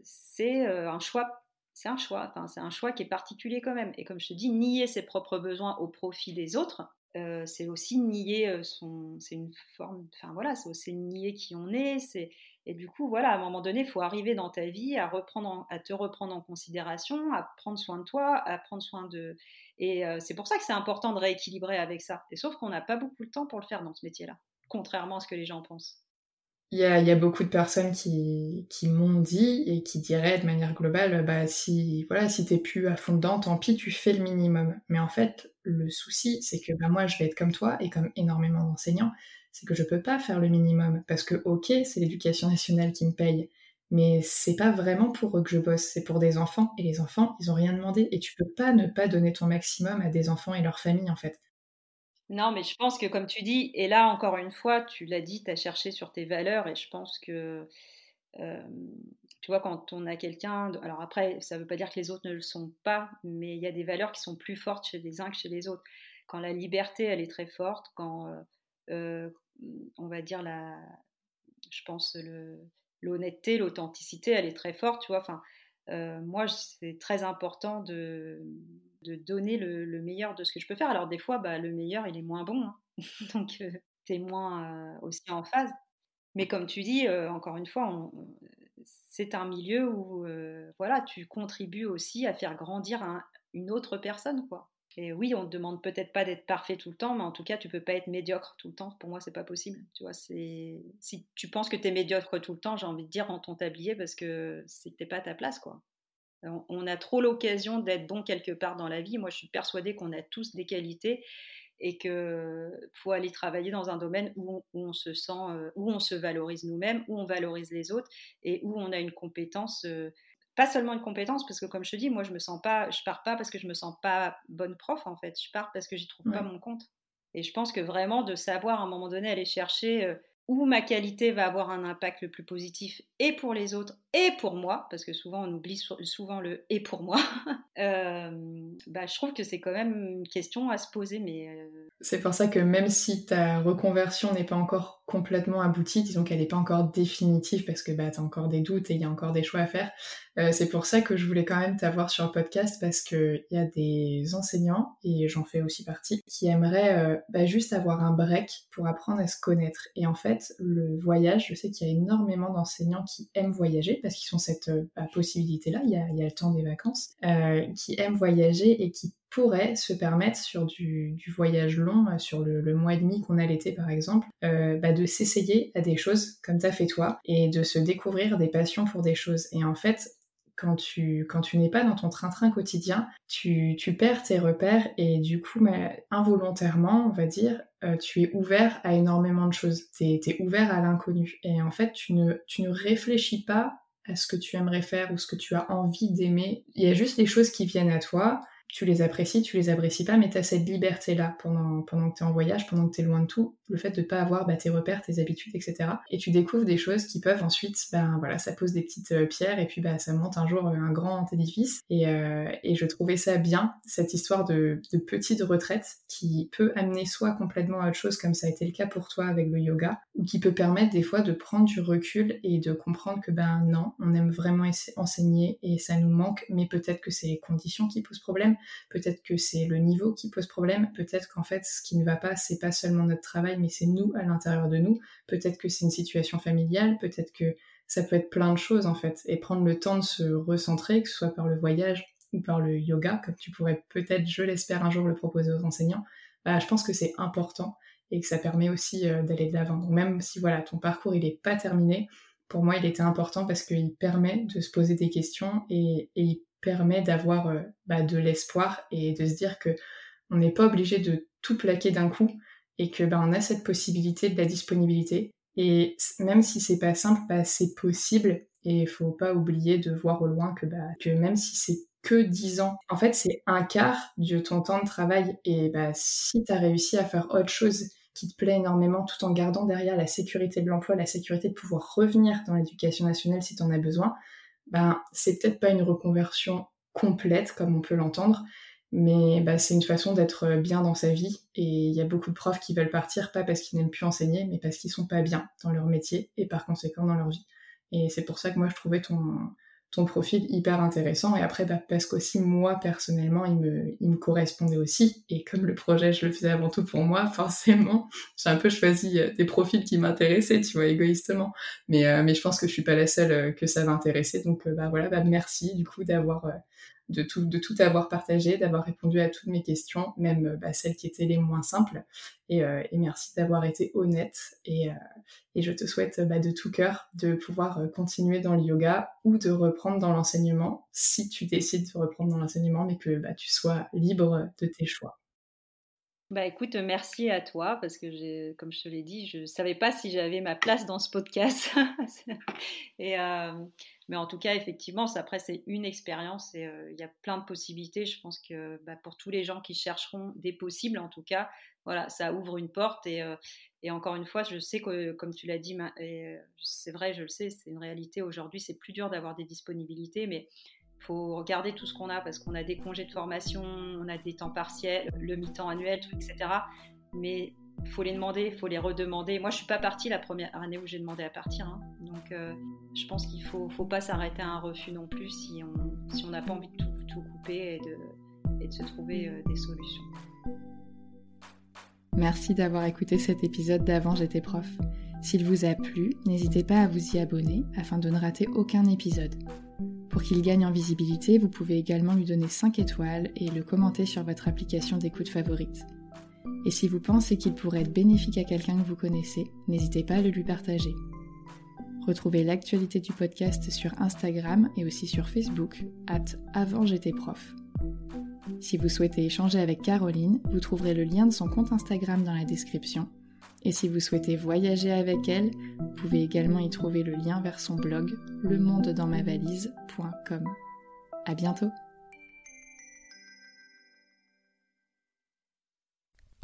c'est un choix. C'est un choix, enfin, c'est un choix qui est particulier quand même. Et comme je te dis, nier ses propres besoins au profit des autres, c'est aussi nier son. C'est une forme. Enfin voilà, c'est aussi nier qui on est. C'est et du coup, voilà, à un moment donné, il faut arriver dans ta vie à, reprendre à te reprendre en considération, à prendre soin de toi, à prendre soin de. Et c'est pour ça que c'est important de rééquilibrer avec ça. Et sauf qu'on n'a pas beaucoup de temps pour le faire dans ce métier-là, contrairement à ce que les gens pensent. Il y, a, beaucoup de personnes qui, m'ont dit et qui diraient de manière globale, bah si voilà, si t'es plus à fond dedans, tant pis, tu fais le minimum. Mais en fait, le souci, c'est que bah, moi, je vais être comme toi et comme énormément d'enseignants, c'est que je peux pas faire le minimum parce que ok, c'est l'éducation nationale qui me paye, mais c'est pas vraiment pour eux que je bosse, c'est pour des enfants et les enfants, ils ont rien demandé et tu peux pas ne pas donner ton maximum à des enfants et leurs familles en fait. Non, mais je pense que comme tu dis, et là encore une fois, tu l'as dit, tu as cherché sur tes valeurs et je pense que, tu vois, quand on a quelqu'un, alors après, ça ne veut pas dire que les autres ne le sont pas, mais il y a des valeurs qui sont plus fortes chez les uns que chez les autres. Quand la liberté, elle est très forte, quand, on va dire, la, je pense, l'honnêteté, l'authenticité, elle est très forte, tu vois, enfin, moi, c'est très important de, de donner le, meilleur de ce que je peux faire. Alors des fois, bah, le meilleur, il est moins bon, hein. donc euh, tu es moins aussi en phase. Mais comme tu dis, encore une fois, c'est un milieu où voilà, tu contribues aussi à faire grandir une autre personne, quoi. Et oui, on te demande peut-être pas d'être parfait tout le temps, mais en tout cas, tu peux pas être médiocre tout le temps. Pour moi, c'est pas possible. Tu vois, c'est si tu penses que tu es médiocre tout le temps, j'ai envie de dire en ton tablier parce que c'était pas ta place, quoi. On a trop l'occasion d'être bon quelque part dans la vie. Moi, je suis persuadée qu'on a tous des qualités et qu'il faut aller travailler dans un domaine où on, se sent, euh, où on se valorise nous-mêmes, où on valorise les autres et où on a une compétence. Euh, pas seulement une compétence, parce que comme je te dis, moi je me sens pas, je pars pas parce que je me sens pas bonne prof en fait, je pars parce que j'y trouve pas mon compte. Et je pense que vraiment de savoir à un moment donné aller chercher euh, où ma qualité va avoir un impact le plus positif et pour les autres et pour moi, parce que souvent on oublie souvent le et pour moi, euh, bah, je trouve que c'est quand même une question à se poser. Mais euh, C'est pour ça que même si ta reconversion n'est pas encore complètement aboutie, disons qu'elle n'est pas encore définitive parce que bah, tu as encore des doutes et il y a encore des choix à faire, euh, c'est pour ça que je voulais quand même t'avoir sur le podcast parce qu'il y a des enseignants, et j'en fais aussi partie, qui aimeraient bah, juste avoir un break pour apprendre à se connaître. Et en fait, le voyage, je sais qu'il y a énormément d'enseignants qui aiment voyager parce qu'ils ont cette euh, bah, possibilité-là, il, y a, le temps des vacances, euh, qui aiment voyager et qui pourraient se permettre sur du, voyage long, euh, sur le, mois et demi qu'on a l'été par exemple, bah, de s'essayer à des choses comme t'as fait toi et de se découvrir des passions pour des choses. Et en fait, quand tu, n'es pas dans ton train-train quotidien, tu, perds tes repères et du coup, mais, involontairement, on va dire, tu es ouvert à énormément de choses. Tu es, ouvert à l'inconnu. Et en fait, tu ne réfléchis pas à ce que tu aimerais faire ou ce que tu as envie d'aimer. Il y a juste des choses qui viennent à toi tu les apprécies, tu les apprécies pas, mais tu as cette liberté-là pendant, pendant que tu es en voyage, pendant que tu es loin de tout, le fait de pas avoir bah, tes repères, tes habitudes, etc. Et tu découvres des choses qui peuvent ensuite, ben voilà, ça pose des petites euh, pierres et puis bah, ça monte un jour euh, un grand édifice. Et, euh, et je trouvais ça bien, cette histoire de, de, petite retraite qui peut amener soit complètement à autre chose, comme ça a été le cas pour toi avec le yoga, ou qui peut permettre des fois de prendre du recul et de comprendre que ben non, on aime vraiment enseigner et ça nous manque, mais peut-être que c'est les conditions qui posent problème peut-être que c'est le niveau qui pose problème, peut-être qu'en fait ce qui ne va pas c'est pas seulement notre travail mais c'est nous à l'intérieur de nous, peut-être que c'est une situation familiale, peut-être que ça peut être plein de choses en fait. Et prendre le temps de se recentrer que ce soit par le voyage ou par le yoga comme tu pourrais peut-être je l'espère un jour le proposer aux enseignants, bah, je pense que c'est important et que ça permet aussi euh, d'aller de l'avant. Donc même si voilà ton parcours il n'est pas terminé, pour moi il était important parce qu'il permet de se poser des questions et, et il permet d'avoir euh, bah, de l'espoir et de se dire que on n'est pas obligé de tout plaquer d'un coup et que bah, on a cette possibilité de la disponibilité. Et même si c'est pas simple, bah, c'est possible et il faut pas oublier de voir au loin que, bah, que même si c'est que 10 ans, en fait c'est un quart de ton temps de travail et bah, si tu as réussi à faire autre chose qui te plaît énormément tout en gardant derrière la sécurité de l'emploi, la sécurité de pouvoir revenir dans l'éducation nationale si tu en as besoin, ben, c'est peut-être pas une reconversion complète comme on peut l'entendre, mais bah, c'est une façon d'être bien dans sa vie. Et il y a beaucoup de profs qui veulent partir, pas parce qu'ils n'aiment plus enseigner, mais parce qu'ils sont pas bien dans leur métier et par conséquent dans leur vie. Et c'est pour ça que moi je trouvais ton, ton profil hyper intéressant. Et après, bah, parce qu'aussi moi personnellement, il me, il me correspondait aussi. Et comme le projet, je le faisais avant tout pour moi, forcément, j'ai un peu choisi euh, des profils qui m'intéressaient, tu vois, égoïstement. Mais, euh, mais je pense que je suis pas la seule euh, que ça va intéresser. Donc bah voilà, bah, merci du coup d'avoir de tout, de tout avoir partagé, d'avoir répondu à toutes mes questions, même bah, celles qui étaient les moins simples. Et, euh, merci d'avoir été honnête. Et, euh, et je te souhaite bah, de tout cœur de pouvoir euh, continuer dans le yoga ou de reprendre dans l'enseignement, si tu décides de reprendre dans l'enseignement, mais que bah, tu sois libre de tes choix. Bah écoute, merci à toi parce que comme je te l'ai dit, je savais pas si j'avais ma place dans ce podcast. et, euh, mais en tout cas, effectivement, après, c'est une expérience et euh, il y a plein de possibilités. Je pense que bah, pour tous les gens qui chercheront des possibles, en tout cas, voilà, ça ouvre une porte. Et, euh, encore une fois, je sais que, comme tu l'as dit, c'est vrai, je le sais, c'est une réalité aujourd'hui, c'est plus dur d'avoir des disponibilités, mais faut regarder tout ce qu'on a parce qu'on a des congés de formation, on a des temps partiels, le mi-temps annuel, etc. Mais il faut les demander, il faut les redemander. Moi, je suis pas partie la première année où j'ai demandé à partir. Hein. Donc, euh, je pense qu'il faut, faut pas s'arrêter à un refus non plus si on si n'a pas envie de tout, couper et de, et de, se trouver euh, des solutions. Merci d'avoir écouté cet épisode d'Avant j'étais prof. S'il vous a plu, n'hésitez pas à vous y abonner afin de ne rater aucun épisode. Pour qu'il gagne en visibilité, vous pouvez également lui donner 5 étoiles et le commenter sur votre application d'écoute favorite. Et si vous pensez qu'il pourrait être bénéfique à quelqu'un que vous connaissez, n'hésitez pas à le lui partager. Retrouvez l'actualité du podcast sur Instagram et aussi sur Facebook, at avant prof. Si vous souhaitez échanger avec Caroline, vous trouverez le lien de son compte Instagram dans la description et si vous souhaitez voyager avec elle, vous pouvez également y trouver le lien vers son blog lemondedansmavalise.com. À bientôt!